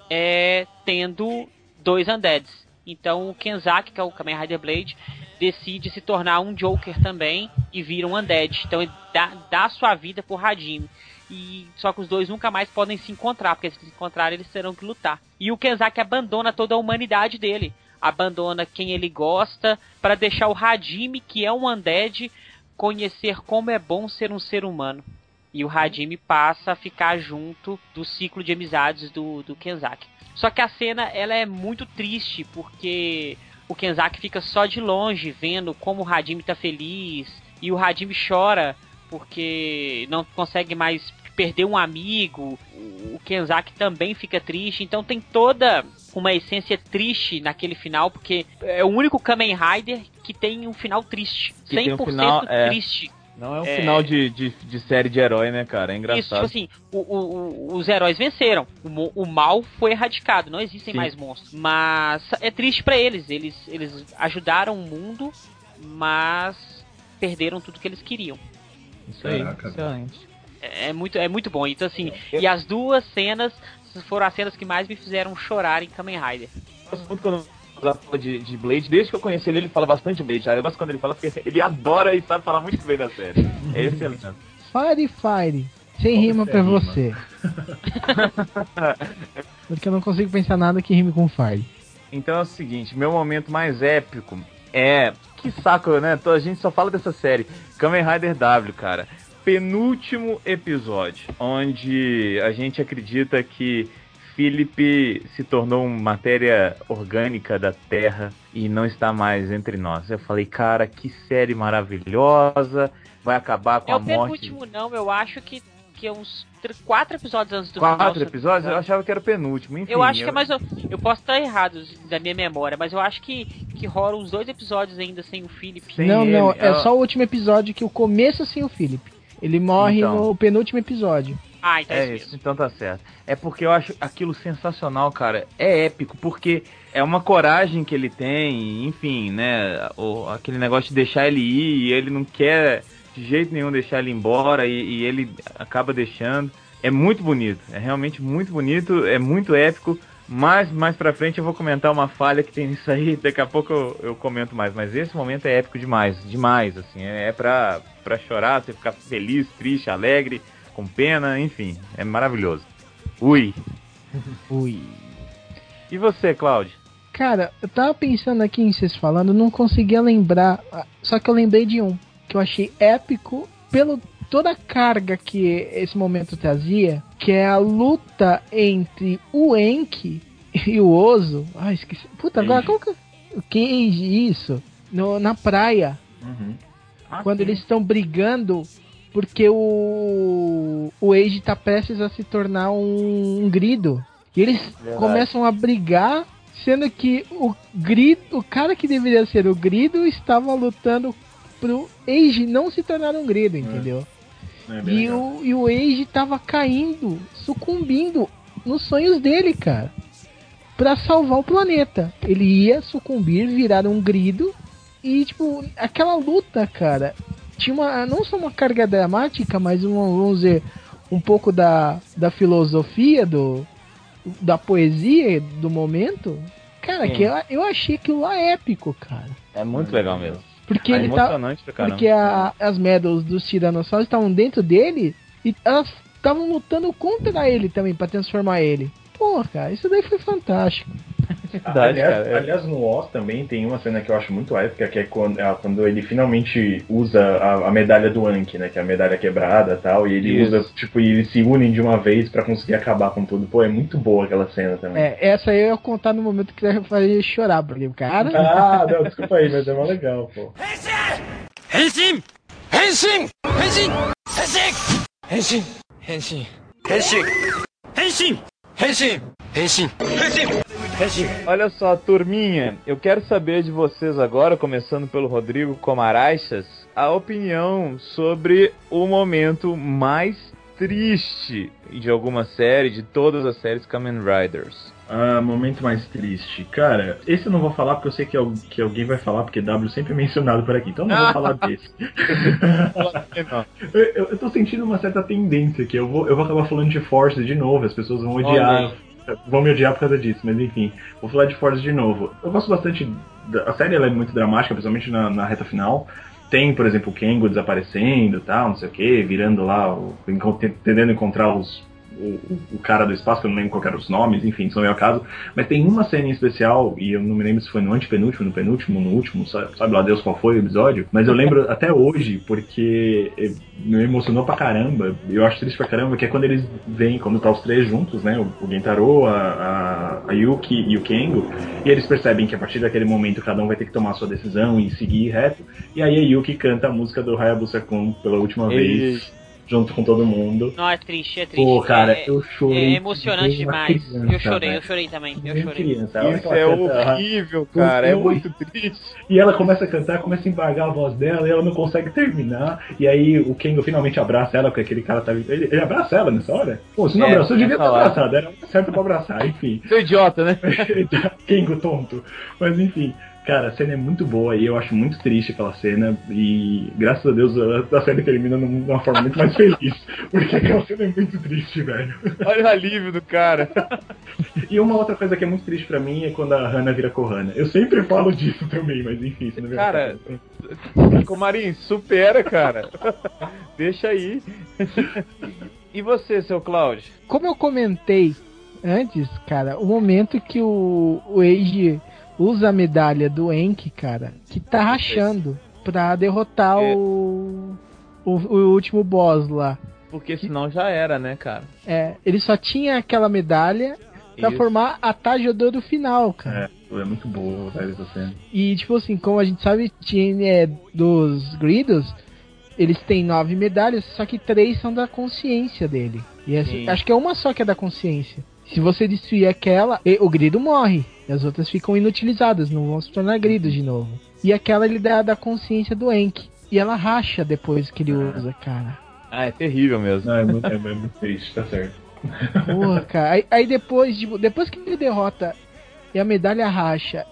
Speaker 2: é tendo dois Undeads. Então o Kenzaki, que é o Kamen Rider Blade, decide se tornar um Joker também e vira um Undead. Então ele dá, dá sua vida por Hajime. E só que os dois nunca mais podem se encontrar, porque se se encontrarem eles terão que lutar. E o Kenzaki abandona toda a humanidade dele abandona quem ele gosta para deixar o Hajime, que é um undead, conhecer como é bom ser um ser humano. E o Hajime passa a ficar junto do ciclo de amizades do, do Kenzaki. Só que a cena ela é muito triste porque o Kenzaki fica só de longe vendo como o Hajime tá feliz e o Hajime chora porque não consegue mais perder um amigo. O Kenzaki também fica triste, então tem toda uma essência triste naquele final, porque é o único Kamen Rider que tem um final triste.
Speaker 1: Que tem
Speaker 2: 100%
Speaker 1: um final, é. Não é um
Speaker 2: É.
Speaker 1: final de, de, de série de herói, né, cara? É
Speaker 2: Isso,
Speaker 1: engraçado.
Speaker 2: tipo assim, o- o- o- os heróis venceram. O, o mal foi erradicado, não existem
Speaker 1: Sim.
Speaker 2: mais monstros. Mas é triste pra eles. Eles, eles ajudaram o mundo, mas perderam tudo que eles queriam.
Speaker 1: Isso aí,
Speaker 3: Caraca,
Speaker 1: excelente.
Speaker 2: É, é muito, é muito bom. Então, assim, e as duas cenas foram as cenas que mais me fizeram chorar em Kamen Rider.
Speaker 1: Eu muito quando fala de, de Blade. Desde que eu conheci ele, ele fala bastante de Blade. Aí eu gosto quando ele fala porque ele adora e sabe falar muito bem da série. É excelente.
Speaker 4: Fire, Fire. Sem rima pra
Speaker 3: rima.
Speaker 4: você. (laughs) Porque eu não consigo pensar nada que rime com Fire.
Speaker 1: Então é o seguinte, meu momento mais épico é. Que saco, né? Então, A gente só fala dessa série. Kamen Rider W, cara. Penúltimo episódio, onde a gente acredita que Philip se tornou uma matéria orgânica da Terra e não está mais entre nós. Eu falei, cara, que série maravilhosa. Vai acabar com
Speaker 2: É
Speaker 1: a
Speaker 2: o
Speaker 1: morte.
Speaker 2: penúltimo, não, eu acho que, que é uns tr- quatro episódios antes do
Speaker 1: Quatro
Speaker 2: final.
Speaker 1: episódios? Eu achava que era o penúltimo. Enfim,
Speaker 2: Eu acho que é mais. Eu posso estar errado da minha memória, mas eu acho que, que rolam uns dois episódios ainda sem o Philip.
Speaker 1: Sem
Speaker 4: não,
Speaker 1: ele,
Speaker 4: não, é
Speaker 1: ela-
Speaker 4: só o último episódio que o começo assim o Philip. Ele morre
Speaker 1: Então.
Speaker 4: no penúltimo episódio.
Speaker 2: Ah, então é,
Speaker 1: É
Speaker 2: isso
Speaker 1: então tá certo. É porque eu acho aquilo sensacional, cara. É épico, porque é uma coragem que ele tem, enfim, né? O, aquele negócio de deixar ele ir, e ele não quer de jeito nenhum deixar ele embora, e, e ele acaba deixando. É muito bonito, é realmente muito bonito, é muito épico. Mas mais pra frente eu vou comentar uma falha que tem nisso aí, (laughs) daqui a pouco eu, eu comento mais. Mas esse momento é épico demais, demais, assim. É, é pra, pra chorar, você ficar feliz, triste, alegre, com pena, enfim. É maravilhoso. Ui. (laughs)
Speaker 4: Ui.
Speaker 1: E você, Cláudio?
Speaker 4: Cara, eu tava pensando aqui em vocês falando, não conseguia lembrar. ah, Só que eu lembrei de um que eu achei épico pelo toda a carga que esse momento trazia, que é a luta entre o Enki e o Ozo. Ah, esqueci. Puta, agora qual que o Keiji, isso? No, na praia,
Speaker 3: Uhum.
Speaker 4: quando eles estão brigando porque o o Eiji tá prestes a se tornar um, um grido. E eles
Speaker 1: Verdade.
Speaker 4: começam a brigar, sendo que o grido, o cara que deveria ser o grido estava lutando pro Eiji não se tornar um grido, entendeu?
Speaker 3: É bem
Speaker 4: E o, e o Age tava caindo, sucumbindo nos sonhos dele, cara. Pra salvar o planeta. Ele ia sucumbir, virar um grido. E, tipo, aquela luta, cara, tinha uma. Não só uma carga dramática, mas uma, vamos dizer, um pouco da, da filosofia, do, da poesia do momento. Cara,
Speaker 1: Sim.
Speaker 4: que eu, eu achei aquilo lá épico, cara.
Speaker 1: É muito legal mesmo.
Speaker 4: Porque
Speaker 1: é
Speaker 4: ele tá. Porque a- as medals dos tiranossauros estavam dentro dele e elas estavam lutando contra ele também pra transformar ele. Pô, cara, isso daí foi fantástico
Speaker 3: aliás,
Speaker 1: cara.
Speaker 3: Aliás, no Oz também tem uma cena que eu acho muito épica, que é quando, é quando ele finalmente usa a, a, medalha do Anki, né? Que é a medalha quebrada e tal. E ele
Speaker 1: Isso.
Speaker 3: usa, tipo, e eles se unem de uma vez para conseguir acabar com tudo. Pô, é muito boa aquela cena também.
Speaker 4: É, essa aí eu ia contar no momento que eu faria chorar, porque o cara.
Speaker 3: Ah, não, desculpa aí, mas é mó legal, pô.
Speaker 6: Henshin! Henshin! Henshin! Henshin! Henshin! Henshin! Henshin! Henshin! Henshin! Henshin! Henshin!
Speaker 1: Olha só, turminha, eu quero saber de vocês agora, começando pelo Rodrigo Comaraixas, a opinião sobre o momento mais triste de alguma série, de todas as séries Kamen Riders.
Speaker 3: Ah, momento mais triste. Cara, esse eu não vou falar porque eu sei que, que alguém vai falar, porque W sempre é mencionado por aqui, então não vou falar (laughs) desse. eu, eu, eu, tô sentindo uma certa tendência aqui. Eu vou, eu vou acabar falando de Force de novo, as pessoas vão odiar.
Speaker 1: Olha.
Speaker 3: Vão me odiar por causa disso, mas enfim. Vou falar de Force de novo. Eu gosto bastante. Da, a série é muito dramática, principalmente na, na reta final. Tem, por exemplo, o Kengo desaparecendo tal, não sei o que, virando lá, tentando encontrar os, o, o- cara do espaço, que eu não lembro qual eram os nomes, enfim, isso não é o caso. Mas tem uma cena em especial, e eu não me lembro se foi no antepenúltimo, no penúltimo, no último, sabe, sabe lá Deus qual foi o episódio, mas eu lembro até hoje, porque eh, me emocionou pra caramba, eu acho triste pra caramba, que é quando eles vêm, quando tá os três juntos, né, o, o Gentaro, a, a, a Yuki e o Kengo, e eles percebem que a partir daquele momento cada um vai ter que tomar a sua decisão e seguir reto, e aí a Yuki canta a música do Hayabusa-kun pela última vez, junto com todo mundo.
Speaker 2: Não, é triste, é triste.
Speaker 3: Pô, cara,
Speaker 2: é,
Speaker 3: eu chorei.
Speaker 2: é emocionante demais.
Speaker 3: criança,
Speaker 2: eu chorei, eu chorei também. Eu chorei.
Speaker 3: criança.
Speaker 1: Isso é
Speaker 3: canta,
Speaker 1: horrível, cara, é
Speaker 3: Ui.
Speaker 1: muito triste.
Speaker 3: E ela começa a cantar, começa a embargar a voz dela e ela não consegue terminar. E aí o Kengo finalmente abraça ela, porque aquele cara tá. Ele, ele abraça ela nessa hora? Pô, se não
Speaker 1: É,
Speaker 3: abraçou, devia
Speaker 1: nessa
Speaker 3: ter abraçado. Era certo pra abraçar, enfim.
Speaker 1: Seu idiota, né? (laughs)
Speaker 3: Kengo tonto. Mas enfim. Cara, a cena é muito boa e eu acho muito triste aquela cena. E graças a Deus a, a série termina de uma forma muito mais feliz. (laughs) Porque aquela cena é muito triste, velho.
Speaker 1: Olha o alívio do cara.
Speaker 3: E uma outra coisa que é muito triste pra mim é quando a Hannah vira Kohana. Eu sempre falo disso também, mas enfim, isso não é
Speaker 1: Cara, Comarim, supera, cara. Deixa aí. E você, seu Cláudio?
Speaker 4: Como eu comentei antes, cara, o momento que o, o Age usa a medalha do Enki, cara, que tá rachando pra derrotar
Speaker 1: É.
Speaker 4: o, o, o último boss lá.
Speaker 1: Porque senão já era, né, cara?
Speaker 4: É, ele só tinha aquela medalha pra
Speaker 1: Isso.
Speaker 4: formar a Tajodoro final, cara.
Speaker 3: É, é muito boa, velho, essa cena.
Speaker 4: E, tipo assim, como a gente sabe, tinha, é, dos Gridos, eles têm nove medalhas, só que três são da consciência dele. E essa- acho que é uma só que é da consciência. Se você destruir aquela, e- o grido morre. E as outras ficam inutilizadas, não vão se tornar gridos de novo. E aquela ele dá da consciência do Enki. E ela racha depois que ele usa, cara.
Speaker 1: Ah, é terrível mesmo.
Speaker 3: Não, é muito, é muito triste, tá certo.
Speaker 4: Porra, (laughs) cara. Aí, aí depois, tipo, depois que ele derrota e a medalha racha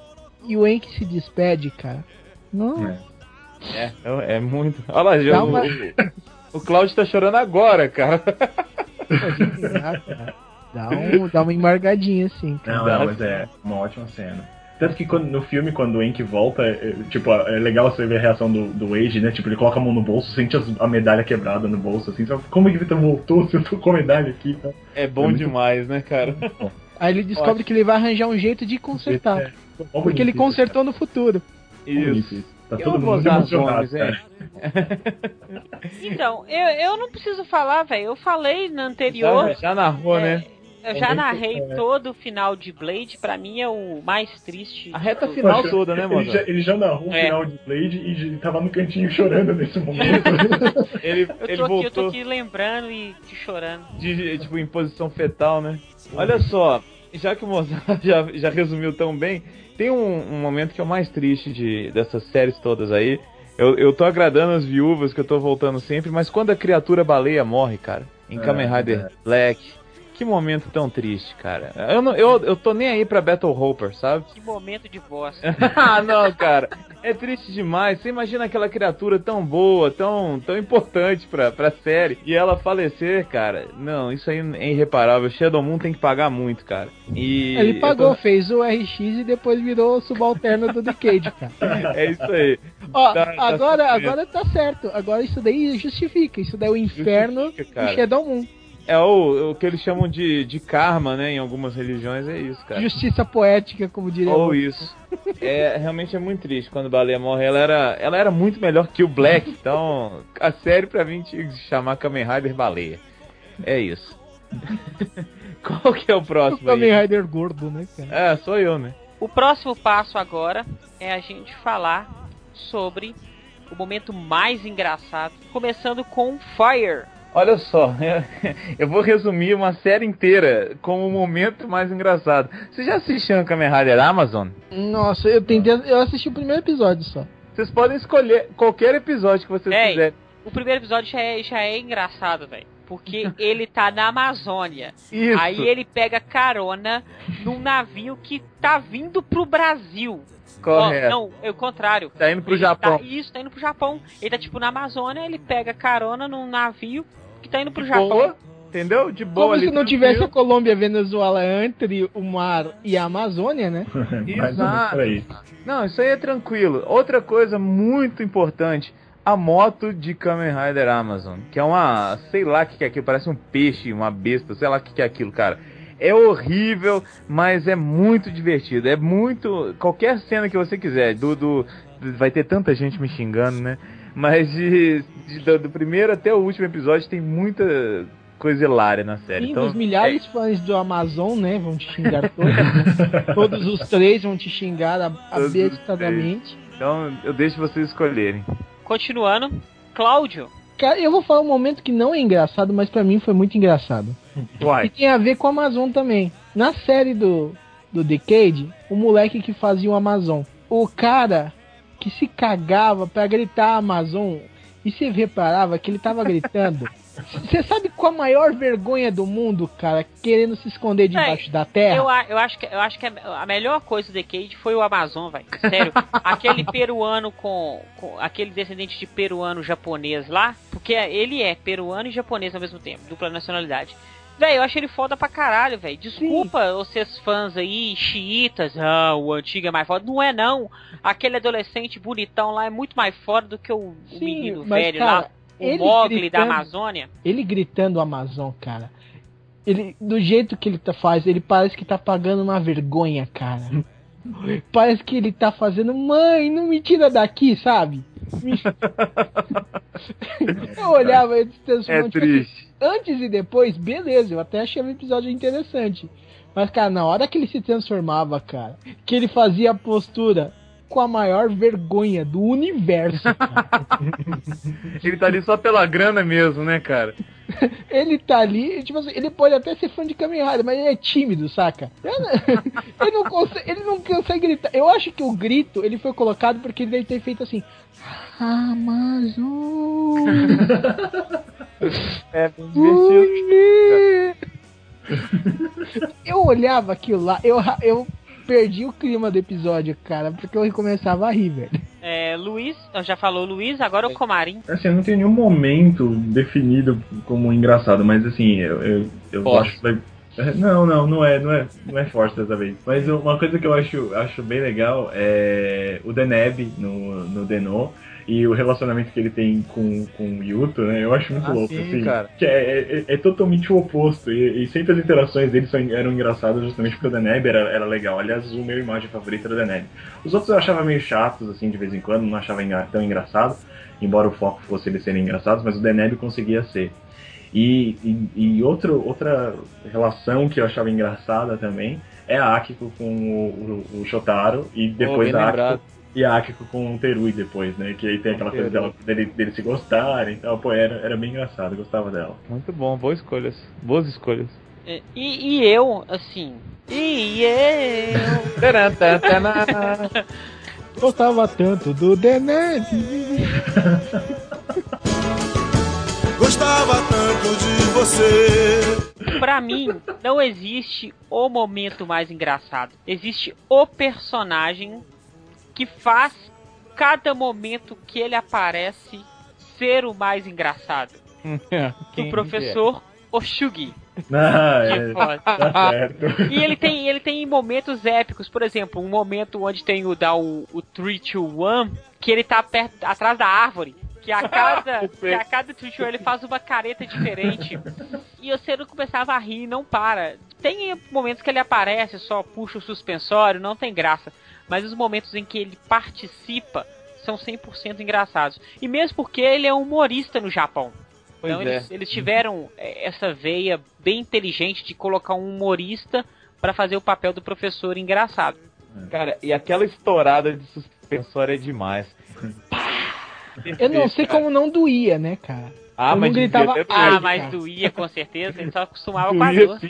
Speaker 4: e o Enki se despede, cara. Não,
Speaker 3: É.
Speaker 1: É, é, é muito. Olha lá, já,
Speaker 4: Dá
Speaker 1: o,
Speaker 4: uma-
Speaker 1: o Cláudio tá chorando agora, cara. (laughs)
Speaker 4: dá, cara. Dá, um, dá uma embargadinha assim.
Speaker 3: Não, não, mas é uma ótima cena. Tanto que quando, no filme, quando o Enki volta, é, tipo, é legal você ver a reação do, do Age, né? Tipo, ele coloca a mão no bolso, sente as- a medalha quebrada no bolso, assim, sabe? Como que Vitor voltou se eu tô com a medalha aqui? Então,
Speaker 1: É bom
Speaker 3: É muito-
Speaker 1: demais, né, cara? (laughs)
Speaker 4: Aí ele descobre
Speaker 1: Ótimo.
Speaker 4: que ele vai arranjar um jeito de consertar.
Speaker 3: É, ó,
Speaker 4: Porque ele consertou no futuro.
Speaker 1: Isso.
Speaker 3: isso. Tá todo
Speaker 1: o
Speaker 3: mundo emocionado, cara.
Speaker 2: Então, eu, eu não preciso falar, velho. Eu falei no anterior.
Speaker 1: Já, já narrou,
Speaker 2: é,
Speaker 1: né?
Speaker 2: Eu já narrei todo o final de Blade. Pra mim é o mais triste.
Speaker 1: A reta final
Speaker 3: Poxa,
Speaker 1: toda, né,
Speaker 3: ele, já, ele já narrou o
Speaker 2: É.
Speaker 3: final de Blade e já tava no cantinho chorando nesse momento. (laughs)
Speaker 1: Ele,
Speaker 2: Eu
Speaker 1: ele
Speaker 2: tô, aqui, eu tô
Speaker 1: voltou
Speaker 2: aqui lembrando e chorando.
Speaker 1: de, tipo, em posição fetal, né? Olha só, já que o Mozart (laughs) já, já resumiu tão bem, tem um, um momento que é o mais triste de, dessas séries todas aí, Eu, eu tô agradando as viúvas que eu tô voltando sempre, mas quando a criatura baleia morre, cara, em
Speaker 3: É,
Speaker 1: Kamen Rider
Speaker 3: é.
Speaker 1: Black, que momento tão triste, cara. Eu, não, eu, eu tô nem aí pra Battle Hopper, sabe?
Speaker 2: Que momento de bosta. (laughs)
Speaker 1: ah, não, cara. É triste demais. Você imagina aquela criatura tão boa, tão, tão importante pra, pra série, e ela falecer, cara. Não, isso aí é irreparável. Shadow Moon tem que pagar muito, cara. E
Speaker 4: Ele pagou,
Speaker 1: tô-
Speaker 4: fez o RX e depois virou subalterno do Decade, cara. (laughs)
Speaker 1: É isso aí.
Speaker 4: Ó,
Speaker 1: Tá- tá
Speaker 4: agora,
Speaker 1: certo.
Speaker 4: agora tá certo. Agora isso daí justifica. Isso daí é o inferno
Speaker 1: Justifica,
Speaker 4: do. Shadow Moon.
Speaker 1: É o, o que eles chamam de, de karma, né? Em algumas religiões é isso, cara.
Speaker 4: Justiça poética, como diria
Speaker 1: Ou
Speaker 4: o-
Speaker 1: isso. É, realmente é muito triste quando Baleia morre. Ela era, ela era muito melhor que o Black, então a série pra mim tinha que se chamar Kamen Rider Baleia. É isso. (laughs) Qual que é o
Speaker 4: o
Speaker 1: próximo
Speaker 4: Kamen
Speaker 1: aí?
Speaker 4: Rider gordo, né, cara?
Speaker 1: É, sou eu, né?
Speaker 2: O próximo passo agora é a gente falar sobre o momento mais engraçado, começando com Fire.
Speaker 1: Olha só, (laughs) eu vou resumir uma série inteira como o momento mais engraçado. Você já assistiu Kamen Rider Amazon?
Speaker 4: Nossa, eu tentei. Eu assisti o primeiro episódio só.
Speaker 1: Vocês podem escolher qualquer episódio que vocês
Speaker 2: Ei.
Speaker 1: quiserem.
Speaker 2: O primeiro episódio já é, já é engraçado, velho. Porque (laughs) ele tá na Amazônia.
Speaker 1: Isso.
Speaker 2: Aí ele pega carona num navio que tá vindo pro Brasil.
Speaker 1: Correto.
Speaker 2: Ó, não, é o contrário.
Speaker 1: Tá indo pro
Speaker 2: Ele
Speaker 1: Japão.
Speaker 2: Tá, isso, tá indo pro Japão. Ele tá tipo na Amazônia, ele pega carona num navio que tá indo pro
Speaker 1: De
Speaker 2: Japão.
Speaker 1: boa, entendeu? De boa
Speaker 4: Como
Speaker 1: ali.
Speaker 4: se não
Speaker 1: tranquilo.
Speaker 4: tivesse a Colômbia e a Venezuela entre o mar e a Amazônia, né? (laughs)
Speaker 1: Exato. Não, isso aí é tranquilo. Outra coisa muito importante, a moto de Kamen Rider Amazon, que é uma, sei lá o que que é aquilo, parece um peixe, uma besta, sei lá o que que é aquilo, cara. É horrível, mas é muito divertido. É muito. Qualquer cena que você quiser. Do, do- vai ter tanta gente me xingando, né? Mas de, de- do, do primeiro até o último episódio tem muita coisa hilária na série.
Speaker 4: Sim,
Speaker 1: então,
Speaker 4: os milhares de fãs do Amazon, né? Vão te xingar todos. né? (laughs) todos os três vão te xingar ab-
Speaker 1: Todos os
Speaker 4: abestadamente.
Speaker 1: é, então eu deixo vocês escolherem.
Speaker 2: Continuando, Cláudio.
Speaker 4: Cara, eu vou falar um momento que não é engraçado, mas pra mim foi muito engraçado. E tem a ver com o Amazon também. Na série do, do Decade, o moleque que fazia o Amazon. O cara que se cagava pra gritar Amazon. E você reparava que ele tava gritando. (laughs) Você sabe qual a maior vergonha do mundo, cara? Querendo se esconder debaixo da terra?
Speaker 2: Eu, eu acho que, eu acho que a, a melhor coisa do Decade foi o Amazon, velho. Sério. (laughs) aquele peruano com, com. Aquele descendente de peruano japonês lá. Porque ele é peruano e japonês ao mesmo tempo. Dupla nacionalidade. Véi, eu achei ele foda pra caralho, velho. Desculpa vocês fãs aí, xiitas. Ah, o antigo é mais foda. Não é, não. Aquele adolescente bonitão lá é muito mais foda do que o, o
Speaker 4: Sim,
Speaker 2: menino
Speaker 4: mas,
Speaker 2: velho
Speaker 4: cara,
Speaker 2: lá. O Mogli da Amazônia.
Speaker 4: Ele gritando Amazon, cara. Ele, do jeito que ele tá, faz, ele parece que tá pagando uma vergonha, cara. Parece que ele tá fazendo, mãe, não me tira daqui, sabe? (laughs) Eu olhava ele se transformando,
Speaker 1: É triste.
Speaker 4: antes e depois, beleza, eu até achei o episódio interessante. Mas, cara, na hora que ele se transformava, cara, que ele fazia a postura com a maior vergonha do universo. (laughs)
Speaker 1: Ele tá ali só pela grana mesmo, né, cara? (laughs)
Speaker 4: Ele tá ali, tipo assim, ele pode até ser fã de Kamen Rider, mas ele é tímido, saca? (laughs) Ele não- consegue, ele não consegue gritar. Eu acho que o grito, ele foi colocado porque ele deve ter feito assim. Amazon.
Speaker 1: É divertido.
Speaker 4: Eu olhava aquilo lá, eu, eu perdi o clima do episódio, cara, porque eu começava a rir, velho.
Speaker 2: É, Luiz, já falou Luiz, agora o Comarim.
Speaker 3: Assim, eu não tenho nenhum momento definido como engraçado, mas assim, eu, eu, eu acho. Não, não, não é, não é, não é forte dessa vez. Mas uma coisa que eu acho, acho bem legal é o Deneb no, no Deno e o relacionamento que ele tem com, com o Yuto, né? Eu acho muito
Speaker 1: Ah,
Speaker 3: louco,
Speaker 1: sim,
Speaker 3: assim.
Speaker 1: cara.
Speaker 3: Que é, é, é totalmente o oposto. E, e sempre as interações dele são, eram engraçadas justamente porque o Deneb era, era legal. Aliás, o meu imagem favorita era o Deneb. Os outros eu achava meio chatos, assim, de vez em quando, não achava tão engraçado, embora o foco fosse eles serem engraçados, mas o Deneb conseguia ser. E, e, e outro, outra relação que eu achava engraçada também é a Akiko com o, o, o Shotaro e depois
Speaker 1: bem
Speaker 3: a. Akiko, e a Akiko com o Terui depois, né? Que aí tem aquela coisa dela, dele, dele se gostarem e tal. Pô, era, era bem engraçado, gostava dela.
Speaker 1: Muito bom, boas escolhas. Boas escolhas.
Speaker 2: É, E, e eu, assim. E eu. (laughs)
Speaker 4: Gostava tanto do Deneb. (laughs)
Speaker 7: Gostava tanto de você.
Speaker 2: Pra mim, não existe o momento mais engraçado. Existe o personagem que faz cada momento que ele aparece ser o mais engraçado. (laughs)
Speaker 1: Quem
Speaker 2: o professor Oshugi.
Speaker 3: Ah,
Speaker 2: Que
Speaker 3: é,
Speaker 2: foda.
Speaker 3: tá certo.
Speaker 2: E ele tem, ele tem momentos épicos, por exemplo, um momento onde tem o da o, o 3, 2, 1, que ele tá perto, atrás da árvore. Que a cada, (laughs) que a cada 3, 2, 1 ele faz uma careta diferente. E você não começava a rir e não para. Tem momentos que ele aparece, só puxa o suspensório, não tem graça. Mas os momentos em que ele participa são 100% engraçados. E mesmo porque ele é humorista no Japão.
Speaker 1: Pois
Speaker 2: Então
Speaker 1: é.
Speaker 2: eles, eles tiveram é, essa veia bem inteligente de colocar um humorista pra fazer o papel do professor engraçado.
Speaker 1: Cara, e aquela estourada de suspensório é demais. (laughs)
Speaker 4: Eu não sei como não doía, né, cara?
Speaker 1: Ah, mas
Speaker 4: gritava,
Speaker 2: ah, mas doía com certeza, ele só acostumava com a dor.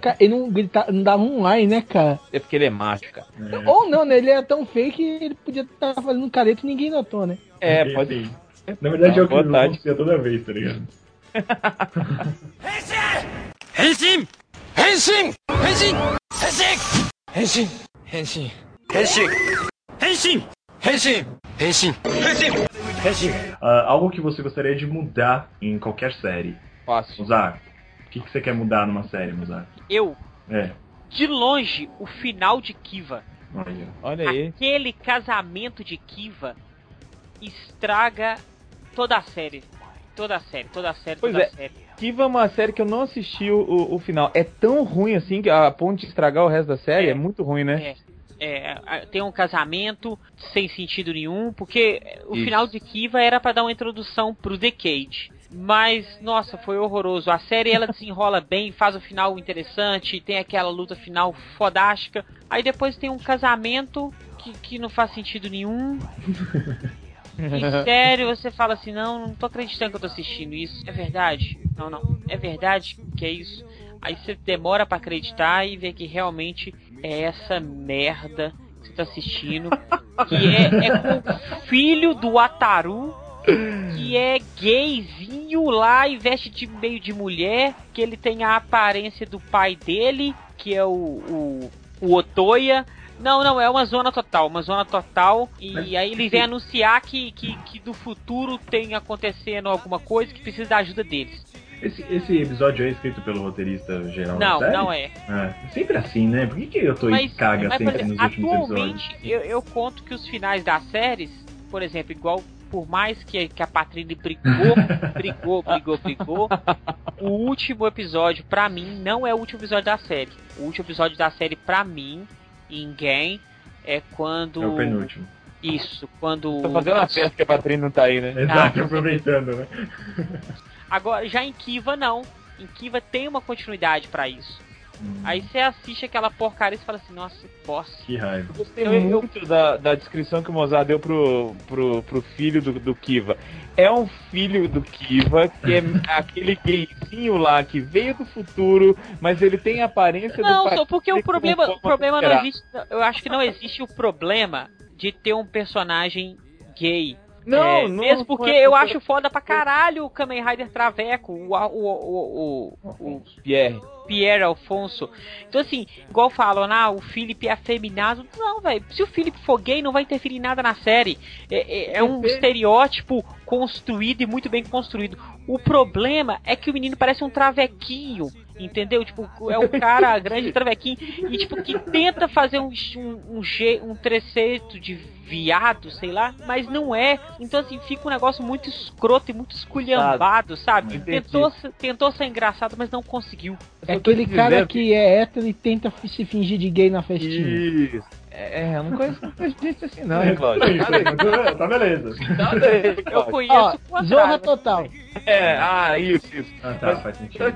Speaker 4: cara, ele não, gritava, não dava um ai, né, cara?
Speaker 1: É porque ele é macho, cara. É.
Speaker 4: Ou não, né? Ele é tão feio que ele podia estar tá fazendo careta e ninguém notou, né?
Speaker 1: É,
Speaker 3: é
Speaker 1: pode
Speaker 3: ir. Na verdade é o que acontecia toda vez, tá ligado?
Speaker 6: Henshin! Henshin! Henshin! Henshin! Henshin! Henshin! Henshin! Henshin! Henshin! Henshin!
Speaker 3: Uh, algo que você gostaria de mudar em qualquer série?
Speaker 1: Fácil.
Speaker 3: Mozart, o que, que você quer mudar numa série, Mozart?
Speaker 2: Eu?
Speaker 3: É.
Speaker 2: De longe, o final de Kiva.
Speaker 3: Olha,
Speaker 1: Olha aí.
Speaker 2: Aquele casamento de Kiva estraga toda a série. Toda a série, toda a série,
Speaker 1: pois
Speaker 2: toda
Speaker 1: é.
Speaker 2: a série.
Speaker 1: Kiva é uma série que eu não assisti o, o, o, final. É tão ruim assim que a ponte estragar o resto da série é,
Speaker 2: é
Speaker 1: muito ruim, né?
Speaker 2: É. É, tem um casamento sem sentido nenhum, porque o
Speaker 1: Isso.
Speaker 2: final de Kiva era pra dar uma introdução pro Decade. Mas, nossa, foi horroroso. A série ela (laughs) desenrola bem, faz o final interessante, tem aquela luta final fodástica. Aí depois tem um casamento que, que não faz sentido nenhum. (laughs) E sério, você fala assim, não, não tô acreditando que eu tô assistindo isso. É verdade? Não, não. É verdade que é isso. Aí você demora pra acreditar e vê que realmente é essa merda que você tá assistindo. (laughs) Que é, é com o filho do Ataru, que é gayzinho lá e veste de meio de mulher, que ele tem a aparência do pai dele, que é o, o, o Otoya. Não, não, é uma zona total, uma zona total. E aí ele vem anunciar que, que, que do futuro tem acontecendo alguma coisa que precisa da ajuda deles.
Speaker 3: Esse, esse episódio é escrito pelo roteirista geral da
Speaker 2: Não,
Speaker 3: série?
Speaker 2: não é.
Speaker 3: É, sempre assim, né? Por que, que eu tô em
Speaker 2: Mas,
Speaker 3: caga
Speaker 2: mas,
Speaker 3: sempre
Speaker 2: exemplo,
Speaker 3: nos últimos episódios?
Speaker 2: atualmente eu, eu conto que os finais das séries, por exemplo, igual por mais que, que a Patrícia brigou, (laughs) brigou, brigou, brigou, o último episódio pra mim não é o último episódio da série. O último episódio da série pra mim, em Game, é quando
Speaker 3: É o penúltimo.
Speaker 2: isso, quando
Speaker 1: Tô fazendo uma festa que a Patrícia não tá aí, né?
Speaker 3: Exato, aproveitando, né?
Speaker 2: Agora, já em Kiva, não. Em Kiva tem uma continuidade pra isso.
Speaker 3: Hum,
Speaker 2: Aí você assiste aquela porcaria e fala assim, nossa, bosta.
Speaker 3: Que raiva.
Speaker 1: Gostei
Speaker 2: Eu- eu-
Speaker 1: muito da, da descrição que o Mozart deu pro, pro, pro filho do, do Kiva. É um filho do Kiva, que é (laughs) aquele gayzinho lá que veio do futuro, mas ele tem a aparência
Speaker 2: Não,
Speaker 1: do pai
Speaker 2: só porque o problema, o problema não existe. Eu acho que não existe o problema de ter um personagem gay.
Speaker 1: Não,
Speaker 2: É,
Speaker 1: não.
Speaker 2: mesmo porque eu acho foda pra caralho o Kamen Rider Traveco, o, o, o, o, o
Speaker 1: Pierre.
Speaker 2: Pierre Alfonso. Então, assim, igual falam, ah, o Felipe é afeminado. Não, velho. Se o Felipe for gay, não vai interferir em nada na série. É, é- é um estereótipo construído e muito bem construído. O problema é que o menino parece um travequinho. Entendeu? Tipo, é o cara grande (laughs) travequinho. E, tipo, que tenta fazer um, um, um, je- um treceito de viado, sei lá, mas não é. Então, assim, fica um negócio muito escroto e muito esculhambado, sabe?
Speaker 1: Entendi.
Speaker 2: Tentou, ser- tentou ser engraçado, mas não conseguiu.
Speaker 4: É aquele cara que é hétero e tenta se fingir de gay na festinha.
Speaker 1: Isso. É, eu não conheço não conheço gente assim, não, hein, Cláudio?
Speaker 3: Isso, tá beleza.
Speaker 1: Aí,
Speaker 2: Eu conheço
Speaker 4: Ó, zorra total.
Speaker 1: É, ah, isso, isso.
Speaker 3: Ah, tá,
Speaker 1: Mas-
Speaker 3: faz sentido.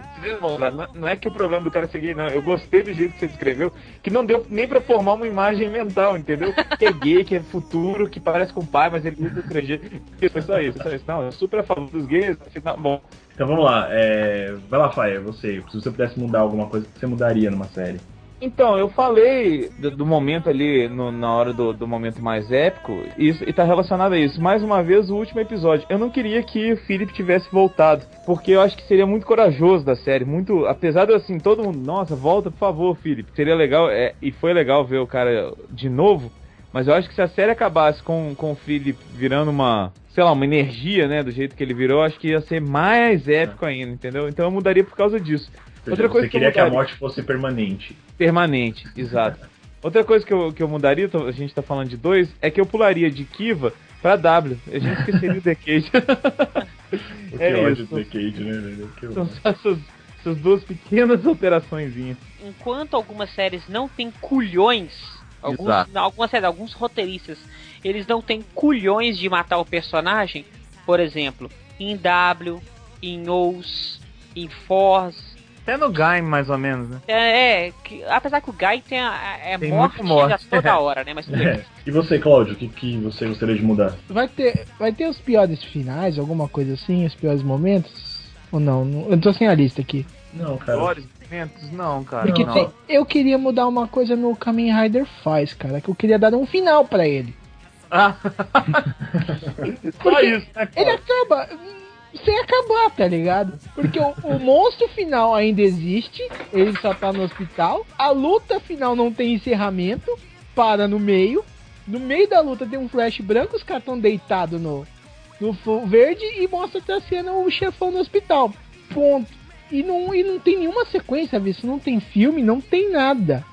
Speaker 1: não- é que o problema do cara ser gay, não. Eu gostei do jeito que você descreveu, que não deu nem pra formar uma imagem mental, entendeu? Que é gay, que é futuro, que parece com o pai, mas ele usa estrangeiro. Foi só isso, só isso. Não, eu super a favor dos gays, afinal, bom.
Speaker 3: Então vamos lá. É... Vai lá, Faia, você. Se você pudesse mudar alguma coisa, o que você mudaria numa série?
Speaker 1: Então, eu falei do, do momento ali, no- na hora do, do momento mais épico, isso, e tá relacionado a isso. Mais uma vez, o último episódio. Eu não queria que o Philip tivesse voltado, porque eu acho que seria muito corajoso da série. Muito, apesar de assim, todo mundo, nossa, volta, por favor, Philip. Seria legal, é, e foi legal ver o cara de novo, mas eu acho que se a série acabasse com, com o Philip virando uma, sei lá, uma energia, né, do jeito que ele virou, eu acho que ia ser mais épico ainda, entendeu? Então eu mudaria por causa disso. Outra coisa
Speaker 3: Você
Speaker 1: que eu
Speaker 3: queria que a morte fosse permanente.
Speaker 1: Permanente, exato. (laughs) Outra coisa que eu, que eu mudaria, a gente tá falando de dois, é que eu pularia de Kiva pra W. A gente esqueceria o Decade.
Speaker 3: O (laughs) que
Speaker 1: É
Speaker 3: ódio
Speaker 1: isso.
Speaker 3: do Decade, né, velho? Que
Speaker 1: São só essas, essas duas pequenas (laughs) alteraçõezinhas.
Speaker 2: enquanto algumas séries não têm culhões, alguns,
Speaker 1: Exato.
Speaker 2: algumas séries, alguns roteiristas, eles não têm culhões de matar o personagem, por exemplo, em W, em Ous, em Force.
Speaker 1: Até no Gaim, mais ou menos, né?
Speaker 2: É, é, que- apesar que o Guy tem, a, é
Speaker 1: Tem
Speaker 2: morte,
Speaker 1: morte.
Speaker 2: a toda (laughs) hora, né? Mas.
Speaker 3: É. E você, Cláudio, o que, que você gostaria de mudar?
Speaker 4: Vai ter, vai ter os piores finais, alguma coisa assim, os piores momentos? Ou não? Não- Eu tô sem a lista aqui.
Speaker 3: Não, cara.
Speaker 1: Piores momentos? Não, cara.
Speaker 4: Porque
Speaker 1: não.
Speaker 4: eu queria mudar uma coisa no Kamen Rider faz, cara, que eu queria dar um final pra ele.
Speaker 1: Ah. (laughs) Só isso, né?
Speaker 4: Ele acaba sem acabar, tá ligado? Porque o, o monstro final ainda existe, ele só tá no hospital. A luta final não tem encerramento, para no meio. No meio da luta tem um flash branco, os caras estão deitados no, no verde e mostra a cena o chefão no hospital. Ponto. E não, e não tem nenhuma sequência, visto? Não tem filme, não tem nada.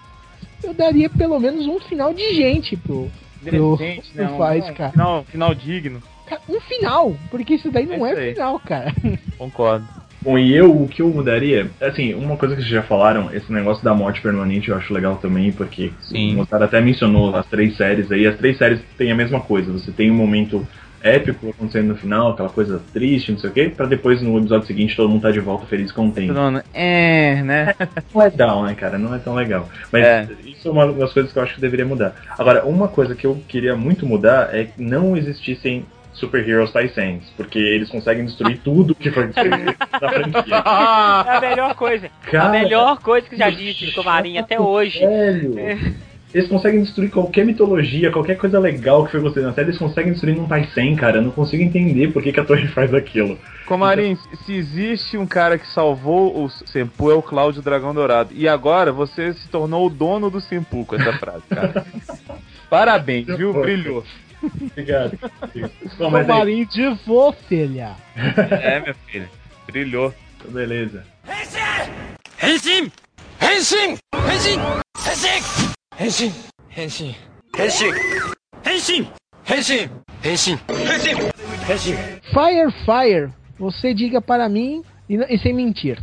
Speaker 4: Eu daria pelo menos um final de gente pro, pro,
Speaker 1: Decente, né?
Speaker 4: pro
Speaker 1: Um-
Speaker 4: faz,
Speaker 1: um
Speaker 4: cara.
Speaker 1: Final, final digno.
Speaker 4: Cara, Um final, porque isso daí não
Speaker 1: É
Speaker 4: é,
Speaker 1: isso
Speaker 4: final, cara. (laughs)
Speaker 1: Concordo.
Speaker 3: Bom, e eu, o que eu mudaria? Assim, uma coisa que vocês já falaram, esse negócio da morte permanente eu acho legal também, porque
Speaker 1: Sim.
Speaker 3: o Mozart até mencionou as três séries aí, as três séries têm a mesma coisa. Você tem um momento épico acontecendo no final, aquela coisa triste, não sei o quê, pra depois no episódio seguinte todo mundo tá de volta feliz e contente.
Speaker 1: Dona, É, né?
Speaker 3: Não é (laughs) legal, né, cara? Não é tão legal. Mas
Speaker 1: É.
Speaker 3: isso é uma das coisas que eu acho que deveria mudar. Agora, uma coisa que eu queria muito mudar é que não existissem super-heroes Taisens, porque eles conseguem destruir (laughs) tudo que foi destruído na franquia.
Speaker 2: É a melhor coisa.
Speaker 3: Cara,
Speaker 2: a melhor coisa que já disse do Comarim até hoje.
Speaker 3: Velho. (laughs) Eles conseguem destruir qualquer mitologia, qualquer coisa legal que foi construída na série, eles conseguem destruir num Taisen, cara. Eu não consigo entender por que, que a Torre (laughs) faz aquilo.
Speaker 1: Comarim, então... se existe um cara que salvou o Senpu, é o Cláudio Dragão Dourado. E agora você se tornou o dono do Senpu com essa frase, cara. (laughs) Parabéns, viu? Brilhou.
Speaker 3: Obrigado.
Speaker 4: Comarim de vô, filha. (laughs)
Speaker 1: É, minha filha. Brilhou.
Speaker 3: Beleza.
Speaker 6: Henshin! Henshin! Henshin! Henshin! Henshin! 変身変身変身変身変身変身変身 Fire
Speaker 4: Fire, fire. você diga para mim e, e sem mentir.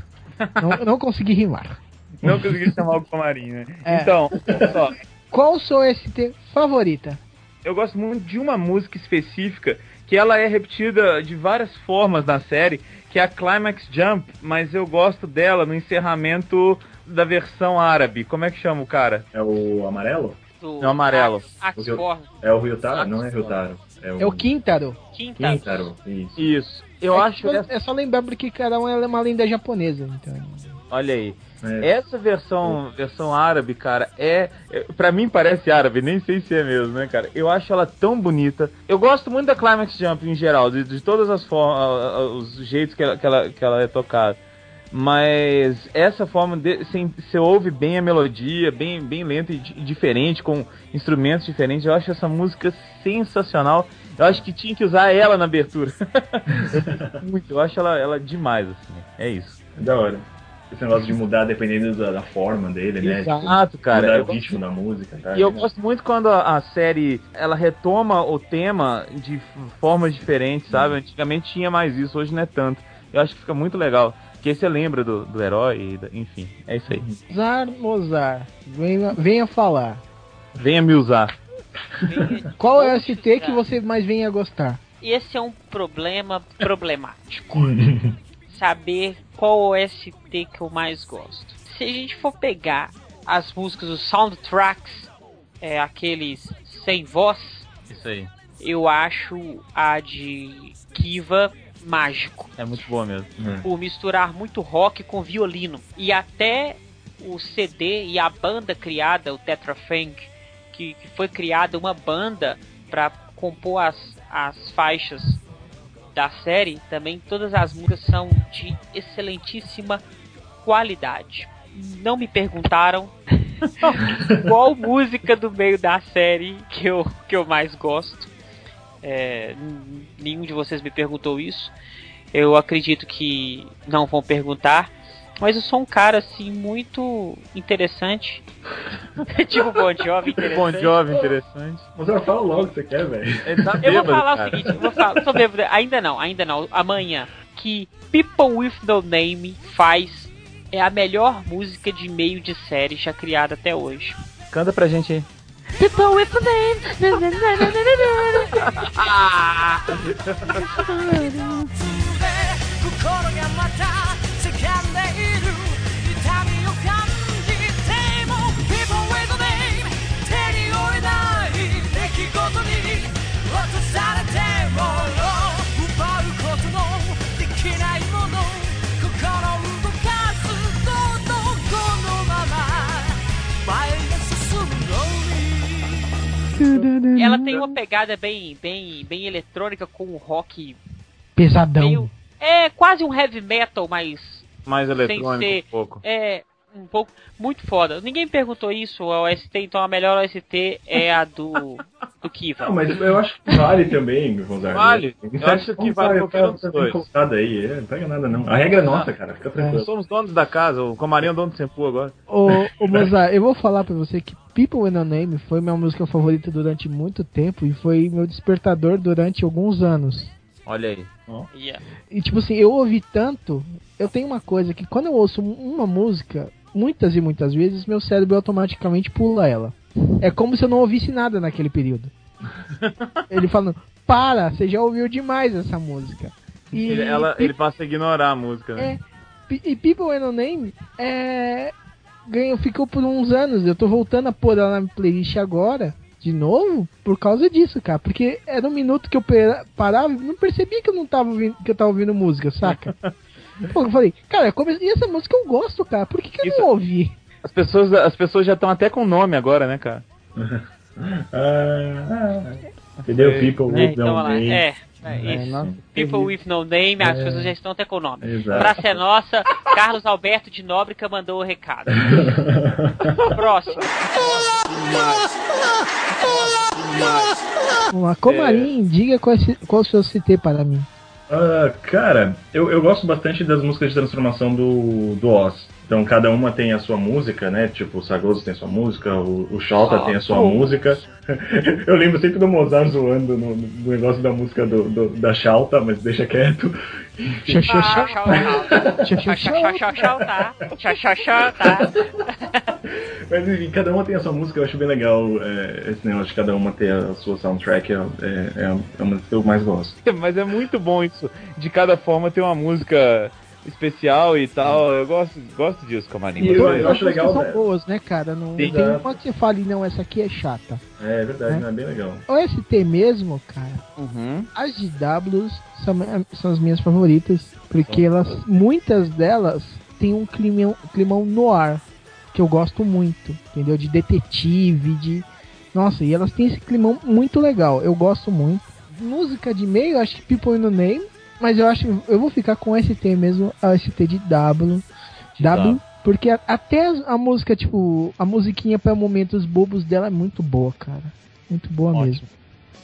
Speaker 4: não, não consegui rimar.
Speaker 1: Não consegui chamar o Comarim, né?
Speaker 4: É.
Speaker 1: Então, ó.
Speaker 4: Qual sou ST favorita?
Speaker 1: Eu gosto muito de uma música específica que ela é repetida de várias formas na série, que é a Climax Jump, mas eu gosto dela no encerramento da versão árabe. Como é que chama o cara?
Speaker 3: É o amarelo?
Speaker 2: Do
Speaker 1: É o amarelo.
Speaker 2: Ax-
Speaker 3: O. É o Ryutaro? Não é Ryutaro. É o,
Speaker 4: É o Quintaro.
Speaker 2: Quinta.
Speaker 3: Quintaro. Isso.
Speaker 1: Isso. Eu
Speaker 4: é,
Speaker 1: acho essa...
Speaker 4: é só lembrar porque cada um é uma lenda japonesa. Então.
Speaker 1: Olha aí.
Speaker 3: É.
Speaker 1: Essa versão, versão árabe, cara, é, é. Pra mim parece árabe, nem sei se é mesmo, né, cara? Eu acho ela tão bonita. Eu gosto muito da Climax Jump em geral, de, de todas as formas, os jeitos que ela, que ela, que ela é tocada. Mas essa forma, de, você ouve bem a melodia, bem, bem lenta e, di- diferente, com instrumentos diferentes. Eu acho essa música sensacional. Eu acho que tinha que usar ela na abertura. (laughs) muito, eu acho ela, ela demais, assim. É isso.
Speaker 3: Da hora. Esse negócio de mudar dependendo da, da forma dele, né?
Speaker 1: Exato, cara.
Speaker 3: Mudar
Speaker 1: Eu
Speaker 3: o ritmo da música, tá?
Speaker 1: E eu gosto muito quando a, a série ela retoma o tema de formas diferentes, sabe? Antigamente tinha mais isso, hoje não é tanto. Eu acho que fica muito legal. Porque você lembra do, do herói, e enfim, é isso aí.
Speaker 4: Mozart, Mozart, venha, venha falar.
Speaker 1: Venha me usar.
Speaker 4: Qual é o ST que você mais venha gostar?
Speaker 2: Esse é um problema problemático. (laughs) Saber qual OST que eu mais gosto. Se a gente for pegar as músicas, os soundtracks, é, aqueles sem voz,
Speaker 1: Isso aí.
Speaker 2: eu acho a de Kiva mágico.
Speaker 1: É muito boa mesmo.
Speaker 2: Por misturar muito rock com violino. E até o CD e a banda criada, o Tetra Funk, que, que foi criada uma banda para compor as, as faixas da série, também todas as músicas são de excelentíssima qualidade. Não me perguntaram (laughs) qual música do meio da série que eu, que eu mais gosto. É, nenhum de vocês me perguntou isso. Eu acredito que não vão perguntar. Mas eu sou um cara, assim, muito interessante. (laughs) tipo Bon Jovi interessante.
Speaker 1: Bon Jovi interessante.
Speaker 3: Mas ela fala logo o que você quer, velho.
Speaker 1: Tá
Speaker 2: Eu vou falar
Speaker 1: cara.
Speaker 2: o seguinte, eu vou falar, sou bêbado, ainda não, ainda não, amanhã, que People with No Name faz é a melhor música de meio de série já criada até hoje.
Speaker 1: Canta pra gente aí.
Speaker 2: The poet the name. Ah! (laughs) Ela tem uma pegada bem, bem, bem eletrônica com o rock
Speaker 4: pesadão.
Speaker 2: Meio, é quase um heavy metal, mas
Speaker 1: mais eletrônico
Speaker 2: ser,
Speaker 1: um pouco.
Speaker 2: É, um pouco muito foda. Ninguém me perguntou isso, a OST, então a melhor OST é a do do Kiva.
Speaker 3: Não, mas eu acho que vale também, Gonzaga.
Speaker 1: Vale. Eu acho que vale qualquer um dos
Speaker 3: tá
Speaker 1: dois.
Speaker 3: aí, é, não pega nada não. A regra é nossa, cara, fica
Speaker 1: Nós
Speaker 3: tranquilo.
Speaker 1: somos donos da casa, o Comarinho é o dono do Sempu agora.
Speaker 4: Ô, ô Mozart, eu vou falar pra você que People with No Name foi minha música favorita durante muito tempo e foi meu despertador durante alguns anos.
Speaker 1: Olha aí.
Speaker 2: Yeah.
Speaker 4: E tipo assim, eu ouvi tanto, eu tenho uma coisa que quando eu ouço uma música, muitas e muitas vezes, meu cérebro automaticamente pula ela. É como se eu não ouvisse nada naquele período. (laughs) Ele falando, para, você já ouviu demais essa música. E,
Speaker 1: Ele, ela, ele passa a ignorar a música, né?
Speaker 4: É, e People with No Name é, ganhou, ficou por uns anos. Eu tô voltando a pôr ela na playlist agora, de novo, por causa disso, cara. Porque era um minuto que eu parava e não percebia que eu não tava ouvindo, que eu tava ouvindo música, saca? (laughs) Pô, eu falei, cara, como- e essa música eu gosto, cara. Por que, que eu
Speaker 1: Isso-
Speaker 4: não ouvi?
Speaker 1: As pessoas, as pessoas já estão até com nome agora, né, cara?
Speaker 3: Ah, (laughs) entendeu?
Speaker 1: É,
Speaker 3: People
Speaker 2: É,
Speaker 3: with
Speaker 2: então,
Speaker 3: no name.
Speaker 2: é, é
Speaker 1: É,
Speaker 2: isso. People with no name, as pessoas já estão até com o nome.
Speaker 3: Exato.
Speaker 2: Praça é nossa, Carlos Alberto de Nóbrega mandou o recado. (laughs) Próximo.
Speaker 4: Vamos lá, Comarim, diga qual, é, qual o seu CT para mim.
Speaker 3: Ah, cara, eu, eu gosto bastante das músicas de transformação do, do Oz. Então cada uma tem a sua música, né? Tipo, o Sagoso tem a sua música, o, o Xalta tem a sua música. (laughs) eu lembro sempre do Mozart zoando no, no negócio da música do, do- da Xalta, mas deixa quieto. Mas enfim, cada uma tem a sua música, eu acho bem legal é, esse negócio de cada uma ter a sua soundtrack, é, é, é uma das que eu mais gosto. (laughs)
Speaker 1: Mas é muito bom isso. De cada forma ter uma música especial e tal. Eu gosto, gosto disso, Comarinho.
Speaker 3: E eu-
Speaker 1: Você-
Speaker 3: eu acho legal, né?
Speaker 4: são boas, né, cara? Não
Speaker 1: Sim.
Speaker 4: tem uma que você fale, não, essa aqui é chata.
Speaker 3: É verdade,
Speaker 4: É.
Speaker 3: né? Bem legal.
Speaker 4: O ST mesmo, cara,
Speaker 1: Uhum.
Speaker 4: as de Ws são, são as minhas favoritas, porque elas, muitas delas têm um climão, climão no ar, que eu gosto muito, entendeu? De detetive, de. Nossa, e elas têm esse climão muito legal, eu gosto muito. Música de meio, acho que People in the Name, mas eu acho eu vou ficar com ST mesmo, a ST de W.
Speaker 1: De
Speaker 4: W,
Speaker 1: W.
Speaker 4: porque a- até a música, tipo, a musiquinha para momentos bobos dela é muito boa, cara. Muito boa
Speaker 1: Ótimo.
Speaker 4: mesmo.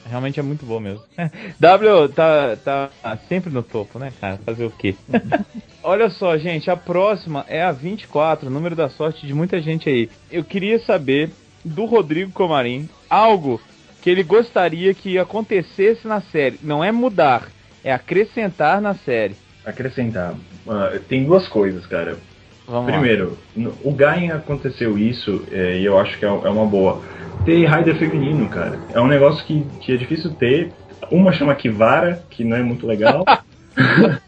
Speaker 1: Realmente é muito bom mesmo. (laughs) W tá, tá sempre no topo, né, cara? Fazer o quê? (laughs) Olha só, gente, a próxima é a 24, número da sorte de muita gente aí. Eu queria saber do Rodrigo Comarim algo que ele gostaria que acontecesse na série. Não é mudar, é acrescentar na série.
Speaker 3: Acrescentar. ah, tem duas coisas, cara.
Speaker 1: Vamos
Speaker 3: Primeiro, no- o Gain aconteceu isso, é, e eu acho que é, é uma boa. Ter Raider feminino, cara. É um negócio que, que é difícil ter. Uma chama Kivara, que não é muito legal. (laughs)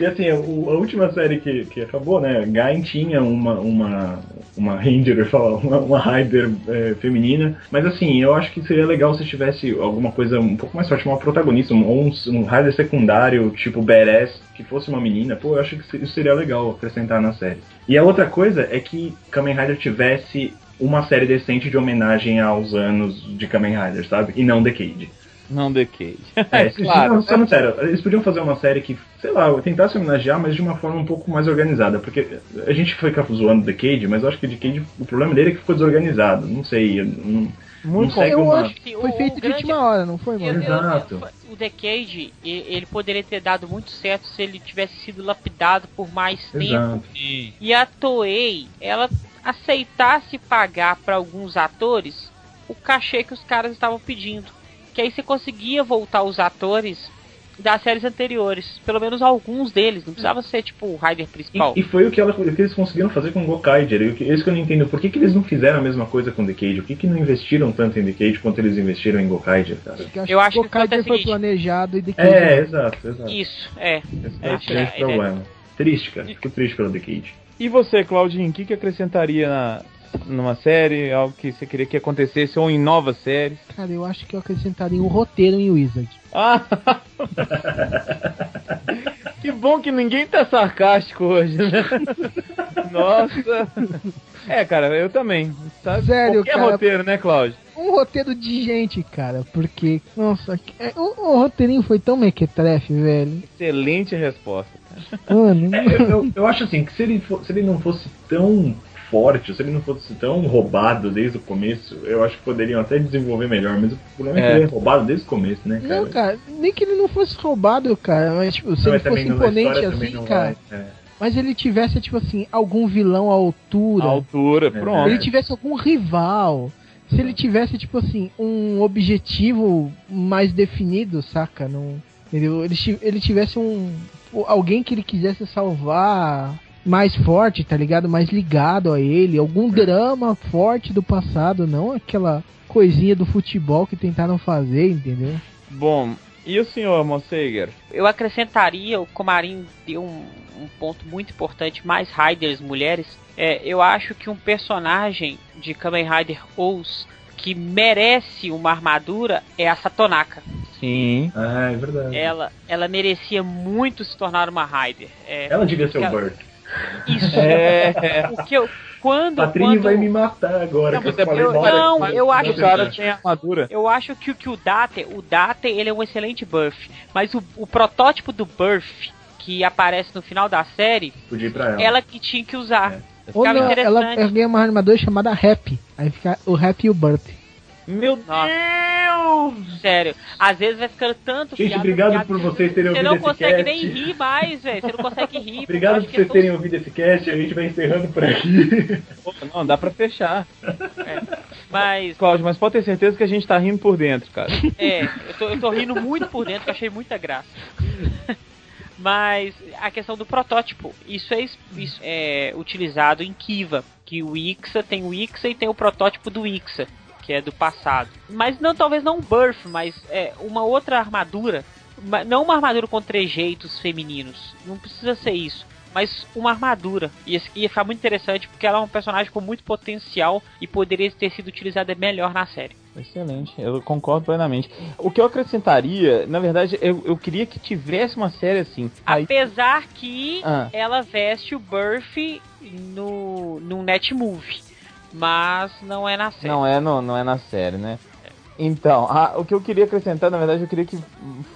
Speaker 3: E assim, o- a última série que, que acabou, né? Gain tinha uma, uma, uma Ranger, (laughs) falar, uma, uma Rider é, feminina. Mas assim, eu acho que seria legal se tivesse alguma coisa um pouco mais forte, uma protagonista, um, um, um Rider secundário, tipo Badass, que fosse uma menina. Pô, eu acho que isso seria legal acrescentar na série. E a outra coisa é que Kamen Rider tivesse uma série decente de homenagem aos anos de Kamen Rider, sabe? E não Decade.
Speaker 1: Não Decade. (laughs)
Speaker 3: É, se-
Speaker 1: claro.
Speaker 3: não, sendo sério, eles podiam fazer uma série que, sei lá, tentasse homenagear, mas de uma forma um pouco mais organizada. Porque a gente foi zoando Decade, mas eu acho que Decade, o problema dele é que ficou desorganizado. Não sei, não, não segue
Speaker 4: Eu
Speaker 3: uma.
Speaker 4: acho que foi
Speaker 2: O-
Speaker 4: feito
Speaker 2: o
Speaker 4: de
Speaker 2: grande-
Speaker 4: última hora, não foi, mano?
Speaker 3: Exato.
Speaker 2: O Decade, e- ele poderia ter dado muito certo se ele tivesse sido lapidado por mais tempo.
Speaker 3: Exato.
Speaker 2: E a Toei, ela aceitasse pagar para alguns atores o cachê que os caras estavam pedindo. Que aí você conseguia voltar os atores das séries anteriores. Pelo menos alguns deles. Não precisava ser tipo o Rider principal.
Speaker 3: E, e foi o que, ela- o que eles conseguiram fazer com o Gokaiger. E o que- Isso que eu não entendo. Por que, que eles não fizeram a mesma coisa com Decade? Por que, que não investiram tanto em Decade quanto eles investiram em Gokaiger, cara?
Speaker 2: Eu acho que
Speaker 4: o Gokaiger
Speaker 2: o
Speaker 4: foi
Speaker 2: seguinte-
Speaker 4: planejado e de
Speaker 3: É, exato, exato.
Speaker 2: Isso, é.
Speaker 3: Esse
Speaker 2: É,
Speaker 3: é, esse é
Speaker 2: é,
Speaker 3: o problema. Triste, cara. Fico triste pelo Decade.
Speaker 1: E você, Claudinho, o que, que acrescentaria na, numa série? Algo que você queria que acontecesse ou em novas séries?
Speaker 4: Cara, eu acho que eu acrescentaria um roteiro em Wizard.
Speaker 1: Ah! (laughs) que bom que ninguém tá sarcástico hoje, né? Nossa! É, cara, eu também. Sabe?
Speaker 4: Sério,
Speaker 1: Qualquer
Speaker 4: cara.
Speaker 1: roteiro, né, Cláudio?
Speaker 4: Um roteiro de gente, cara, porque, nossa, que- é, o, o roteirinho foi tão mequetrefe, velho.
Speaker 1: Excelente resposta.
Speaker 4: Mano,
Speaker 3: É, eu, eu, eu acho assim, que se ele, fo- se ele não fosse tão forte, se ele não fosse tão roubado desde o começo, eu acho que poderiam até desenvolver melhor, mas o problema é,
Speaker 1: É.
Speaker 3: que ele é roubado desde o começo, né, cara?
Speaker 4: não, cara, nem que ele não fosse roubado, cara, mas tipo, se
Speaker 3: Não,
Speaker 4: ele fosse imponente assim, cara,
Speaker 3: vai, é.
Speaker 4: mas ele tivesse, tipo assim, algum vilão à altura,
Speaker 1: A altura,
Speaker 3: É.
Speaker 1: pronto.
Speaker 4: ele tivesse algum rival, se ele tivesse, tipo assim, um objetivo mais definido, saca? Não, entendeu? Ele, ele tivesse um. alguém que ele quisesse salvar mais forte, tá ligado? Mais ligado a ele, algum drama forte do passado, não aquela coisinha do futebol que tentaram fazer, entendeu?
Speaker 1: Bom, e o senhor, Mosseger?
Speaker 2: Eu acrescentaria, o Comarim deu um, um ponto muito importante, mais Riders mulheres. É, eu acho que um personagem de Kamen Rider Ous que merece uma armadura é a Satonaka.
Speaker 1: Sim.
Speaker 3: Ah, é verdade.
Speaker 2: Ela, ela merecia muito se tornar uma Rider. É,
Speaker 3: Ela devia ser o
Speaker 2: Ela-
Speaker 3: Burt.
Speaker 2: Isso.
Speaker 1: É.
Speaker 2: Porque eu, quando,
Speaker 3: Patrinho
Speaker 2: quando
Speaker 3: vai me matar agora.
Speaker 1: Não,
Speaker 3: que eu
Speaker 1: é
Speaker 3: falei
Speaker 2: eu- não, eu acho
Speaker 1: o
Speaker 2: que-
Speaker 1: cara tem armadura.
Speaker 2: Eu acho que, o- que o Date, o Date, ele é um excelente buff, mas o, o protótipo do buff que aparece no final da série,
Speaker 3: Podia ir pra ela.
Speaker 2: ela que tinha que usar.
Speaker 4: Ou
Speaker 2: Ficava
Speaker 4: não, ela,
Speaker 2: interessante.
Speaker 4: ela ganha uma armadura chamada Rap. Aí fica o Rap e o Burt.
Speaker 1: Meu
Speaker 2: Nossa.
Speaker 1: Deus!
Speaker 2: Sério, às vezes vai ficando tanto
Speaker 3: Gente,
Speaker 2: piada,
Speaker 3: obrigado
Speaker 2: piada,
Speaker 3: por vocês terem
Speaker 2: Você
Speaker 3: ouvido
Speaker 2: não
Speaker 3: esse
Speaker 2: consegue
Speaker 3: cast.
Speaker 2: nem rir mais, velho. Você não consegue rir.
Speaker 3: Obrigado por
Speaker 2: acho
Speaker 3: vocês
Speaker 2: é
Speaker 3: terem ouvido esse cast. A gente vai encerrando por aqui.
Speaker 1: Pô, Não, dá pra fechar.
Speaker 2: tão- Mas,
Speaker 1: Cláudio, mas pode ter certeza que a gente tá rindo por dentro, cara.
Speaker 2: é, eu tô, eu tô rindo muito por dentro, que eu achei muita graça. (laughs) Mas a questão do protótipo, isso é, isso é utilizado em Kiva, que o Ixa tem o Ixa e tem o protótipo do Ixa, que é do passado. Mas não, talvez não um Birth, mas é uma outra armadura, ma- não uma armadura com trejeitos femininos, não precisa ser isso. Mas uma armadura. Ia, ia ficar muito interessante porque ela é um personagem com muito potencial e poderia ter sido utilizada melhor na série.
Speaker 1: Excelente, eu concordo plenamente. O que eu acrescentaria, na verdade, eu, eu queria que tivesse uma série assim. Aí,
Speaker 2: Apesar que
Speaker 1: Ah.
Speaker 2: ela veste o Burf no, no Netmovie. Mas não é na série.
Speaker 1: não é no, não é na série, né? Então, a- o que eu queria acrescentar, na verdade, eu queria que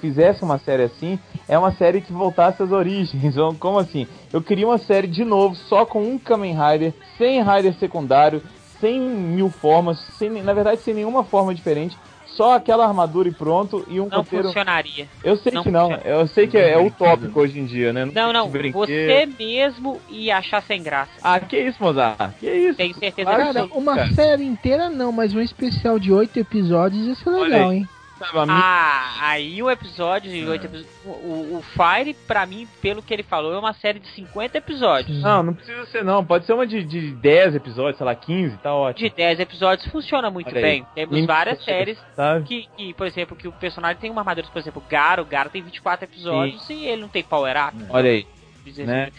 Speaker 1: fizesse uma série assim, é uma série que voltasse às origens. (laughs) Ou Como assim? Eu queria uma série de novo, só com um Kamen Rider, sem Rider secundário, sem mil formas, sem, na verdade, sem nenhuma forma diferente. Só aquela armadura e pronto, e um
Speaker 2: Não
Speaker 1: roteiro.
Speaker 2: funcionaria.
Speaker 1: Eu sei
Speaker 2: não
Speaker 1: que não, eu sei que é, é utópico hoje em dia, né?
Speaker 2: Não, não.
Speaker 1: brinquedo.
Speaker 2: Você mesmo ia achar sem graça.
Speaker 1: Ah, que isso, Mozart? Que isso?
Speaker 2: Tenho certeza
Speaker 4: Cara, uma
Speaker 1: cara.
Speaker 4: série inteira não, mas um especial de oito episódios ia ser legal, hein?
Speaker 1: Sabe? A mim-
Speaker 2: Ah, aí um episódio de oito episódios. O, o Fire, pra mim, pelo que ele falou, é uma série de 50 episódios.
Speaker 1: Não, não precisa ser não. Pode ser uma de, de 10 episódios, sei lá, 15, tá ótimo.
Speaker 2: De 10 episódios funciona muito
Speaker 1: Olha aí.
Speaker 2: bem. Temos várias séries
Speaker 1: Sabe?
Speaker 2: que, que, por exemplo, que o personagem tem uma armadura, por exemplo, o Garo, o Garo tem 24 episódios e ele não tem power up.
Speaker 1: Olha aí, né?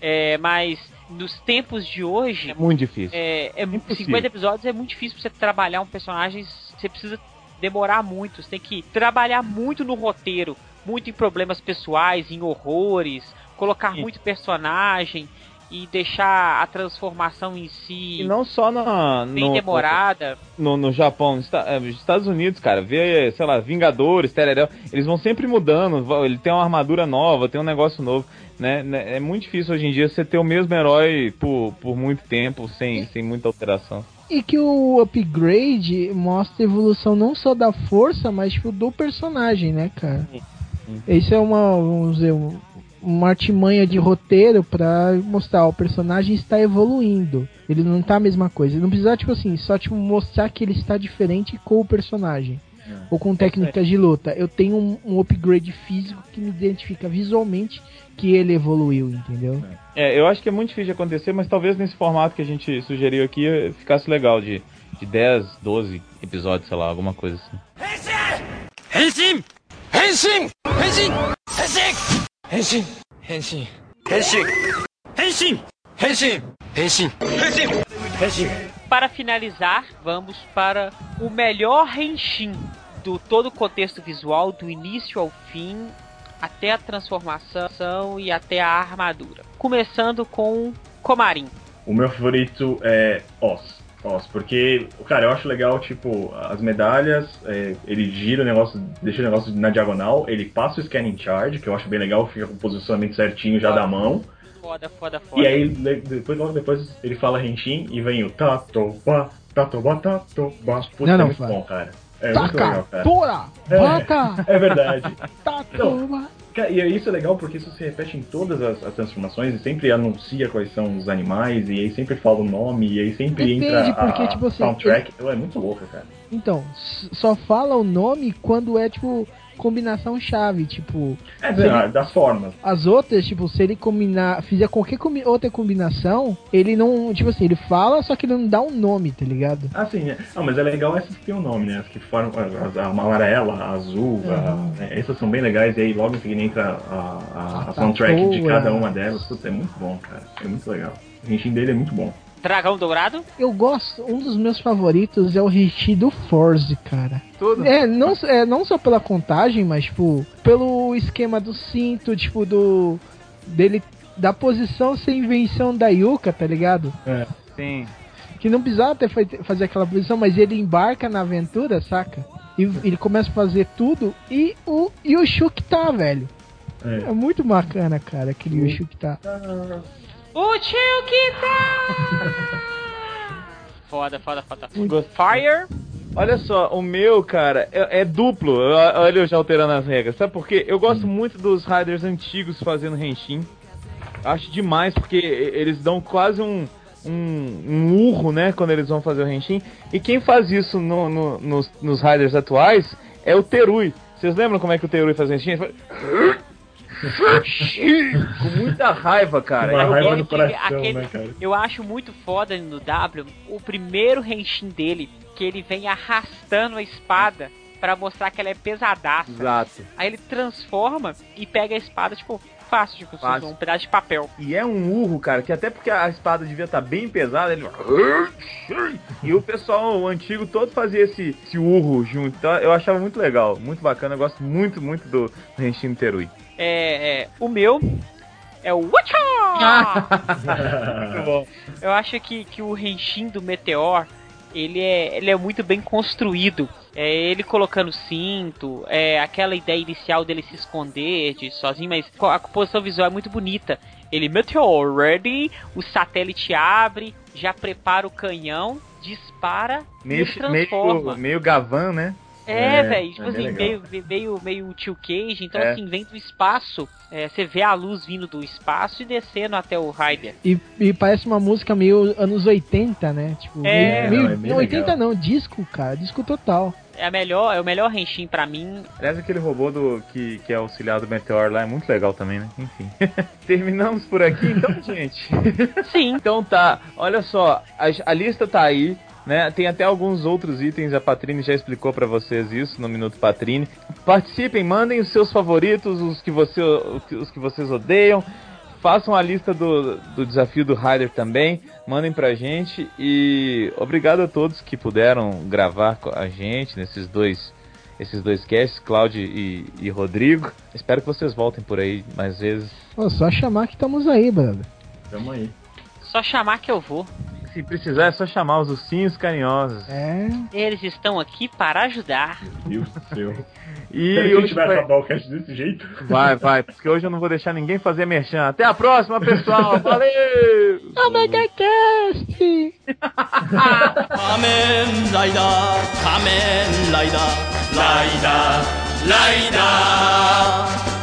Speaker 2: É, mas nos tempos de hoje,
Speaker 1: É muito difícil.
Speaker 2: é, é mu-
Speaker 1: Impossível.
Speaker 2: 50 episódios é muito difícil pra você trabalhar um personagem. Você precisa demorar muito. Você tem que trabalhar muito no roteiro, muito em problemas pessoais, em horrores, colocar
Speaker 1: Sim.
Speaker 2: muito personagem e deixar a transformação em si
Speaker 1: E não só na,
Speaker 2: bem
Speaker 1: no,
Speaker 2: demorada.
Speaker 1: no, no Japão, nos eh, Estados Unidos, cara, vê, sei lá, Vingadores, Tereréu, eles vão sempre mudando, ele tem uma armadura nova, tem um negócio novo, né? né, É muito difícil hoje em dia você ter o mesmo herói por, por muito tempo, sem, sem muita alteração.
Speaker 4: E que o upgrade mostra a evolução não só da força, mas tipo, do personagem, né, cara? Isso é uma, vamos dizer, um- uma artimanha de roteiro pra mostrar ó, o personagem está evoluindo. Ele não tá a mesma coisa. Ele não precisa, tipo assim, só tipo, mostrar que ele está diferente com o personagem hum. ou com técnicas de luta. Eu tenho um, um, upgrade físico que me identifica visualmente que ele evoluiu, entendeu?
Speaker 1: É, eu acho que é muito difícil de acontecer, mas talvez nesse formato que a gente sugeriu aqui ficasse legal de, de 10, 12 episódios, sei lá, alguma coisa assim.
Speaker 6: Henshin! Henshin! Henshin! Henshin! Henshin! Henshin! Henshin! Henshin! Henshin! Henshin! Henshin!
Speaker 2: para finalizar, vamos para o melhor Renshin do todo o contexto visual, do início ao fim, até a transformação e até a armadura. Começando com Comarim.
Speaker 3: O meu favorito é Oz. Oz, porque, cara, eu acho legal, tipo, as medalhas, é, ele gira o negócio, deixa o negócio na diagonal, ele passa o scanning charge, que eu acho bem legal, fica com o posicionamento certinho já ah. da mão.
Speaker 2: Foda, foda, foda.
Speaker 3: E aí, depois, logo depois, ele fala Henshin e vem o Tatoba, Tatoba, Tatoba. Putz,
Speaker 4: Não,
Speaker 3: é
Speaker 4: não,
Speaker 3: muito
Speaker 4: fala.
Speaker 3: bom, cara. É muito
Speaker 4: Taca!
Speaker 3: legal, cara.
Speaker 4: Tora!
Speaker 3: É. É verdade. (laughs)
Speaker 4: Tá!
Speaker 3: Cara, E isso é legal porque isso se repete em todas as, as transformações e sempre anuncia quais são os animais e aí sempre fala o nome e aí sempre
Speaker 4: Depende,
Speaker 3: entra a,
Speaker 4: porque,
Speaker 3: a
Speaker 4: tipo assim,
Speaker 3: soundtrack. É muito louco, cara.
Speaker 4: Então, só fala o nome quando é, tipo, combinação chave, tipo...
Speaker 3: É, ah, das formas.
Speaker 4: As outras, tipo, se ele combinar, fizer qualquer combi- outra combinação, ele não, tipo assim, ele fala, só que ele não dá um nome, tá ligado?
Speaker 3: Ah, sim, é. Não, mas é legal essas que tem o nome, né? As que formam a, amarela, a azul, a- é, essas são bem legais e aí logo em seguida entra a, a,
Speaker 4: A
Speaker 3: soundtrack de cada uma delas. Putz, é muito bom, cara. É muito legal. O Henshin dele é muito bom.
Speaker 2: Dragão Dourado.
Speaker 4: Eu gosto, um dos meus favoritos é o Rishi do Force, cara.
Speaker 1: Tudo.
Speaker 4: É não, é, não só pela contagem, mas, tipo, pelo esquema do cinto, tipo, do. dele. da posição sem invenção da Yuka, tá ligado?
Speaker 1: Sim.
Speaker 4: que não precisava ter feito, fazer aquela posição, mas ele embarca na aventura, saca? E ele começa a fazer tudo e o Yushu que tá, velho.
Speaker 3: É.
Speaker 4: É muito bacana, cara, aquele Yushu que tá.
Speaker 2: O tio que tá! (laughs) Foda, foda, foda. Fire.
Speaker 1: Olha só, o meu, cara, é, é duplo. Olha eu já alterando as regras. Sabe por quê? Eu gosto muito dos Riders antigos fazendo Henshin. Acho demais, porque eles dão quase um, um, um urro, né, quando eles vão fazer o Henshin. E quem faz isso no- no- nos, nos Riders atuais é o Terui. Vocês lembram como é que o Terui faz o Henshin? Ele faz- Com muita raiva, cara.
Speaker 3: Uma
Speaker 1: Eu
Speaker 3: raiva no coração,
Speaker 2: aquele-
Speaker 3: né, cara?
Speaker 2: Eu acho muito foda no W o primeiro Henshin dele, que ele vem arrastando a espada pra mostrar que ela é pesadaça.
Speaker 1: Exato.
Speaker 2: Aí ele transforma e pega a espada, tipo, fácil, tipo,
Speaker 1: Fácil.
Speaker 2: um pedaço de papel.
Speaker 1: E é um urro, cara, que até porque a espada devia estar bem pesada, ele. E o pessoal o antigo todo fazia esse, esse urro junto. Então eu achava muito legal, muito bacana. Eu gosto muito, muito do, do Henshin Terui.
Speaker 2: É, é, o meu é o!
Speaker 1: Muito bom.
Speaker 2: Eu acho que, que o Henshin do Meteor, ele é, ele é muito bem construído. É ele colocando cinto, é aquela ideia inicial dele se esconder de sozinho, mas a composição visual é muito bonita. Ele Meteor ready, o satélite abre, já prepara o canhão, dispara
Speaker 1: Meio,
Speaker 2: e transforma.
Speaker 1: meio, meio gavan, né?
Speaker 2: É,
Speaker 3: É,
Speaker 2: velho, tipo
Speaker 3: é
Speaker 2: assim, meio, meio, meio tio Cage, então
Speaker 1: É.
Speaker 2: assim, vem do espaço, é, você vê a luz vindo do espaço e descendo até o Raider.
Speaker 4: E, e parece uma música meio anos 80, né? Tipo,
Speaker 2: É,
Speaker 4: meio,
Speaker 3: não,
Speaker 4: meio-
Speaker 3: é
Speaker 4: não, 80
Speaker 3: legal.
Speaker 4: não, disco, cara, disco total.
Speaker 2: É a melhor, é o melhor Henshin pra mim.
Speaker 1: Aliás, aquele robô do, que, que é auxiliar do Meteor lá é muito legal também, né? Enfim. (laughs) Terminamos por aqui, então, (laughs) gente.
Speaker 2: Sim.
Speaker 1: Então tá, olha só, a, a lista tá aí. Né? Tem até alguns outros itens, a Patrine já explicou pra vocês isso no Minuto Patrine. Participem, mandem os seus favoritos, os que, você, os que vocês odeiam. Façam a lista do, do desafio do Rider também, mandem pra gente e obrigado a todos que puderam gravar com a gente nesses dois esses dois casts, Cláudio e, e Rodrigo. Espero que vocês voltem por aí mais vezes.
Speaker 4: Pô, só chamar que estamos aí, brother.
Speaker 3: Tamo aí.
Speaker 2: Só chamar que eu vou.
Speaker 1: Se precisar, é só chamar os ursinhos carinhosos.
Speaker 4: É.
Speaker 2: Eles estão aqui para ajudar.
Speaker 3: Meu Deus do céu.
Speaker 1: E
Speaker 3: Será que a gente vai acabar o cast desse jeito?
Speaker 1: Vai, vai, porque hoje eu não vou deixar ninguém fazer merchan. Até a próxima, pessoal. Valeu!
Speaker 4: Omega Cast!
Speaker 6: Kamen Rider, Kamen Rider, Rider, Rider.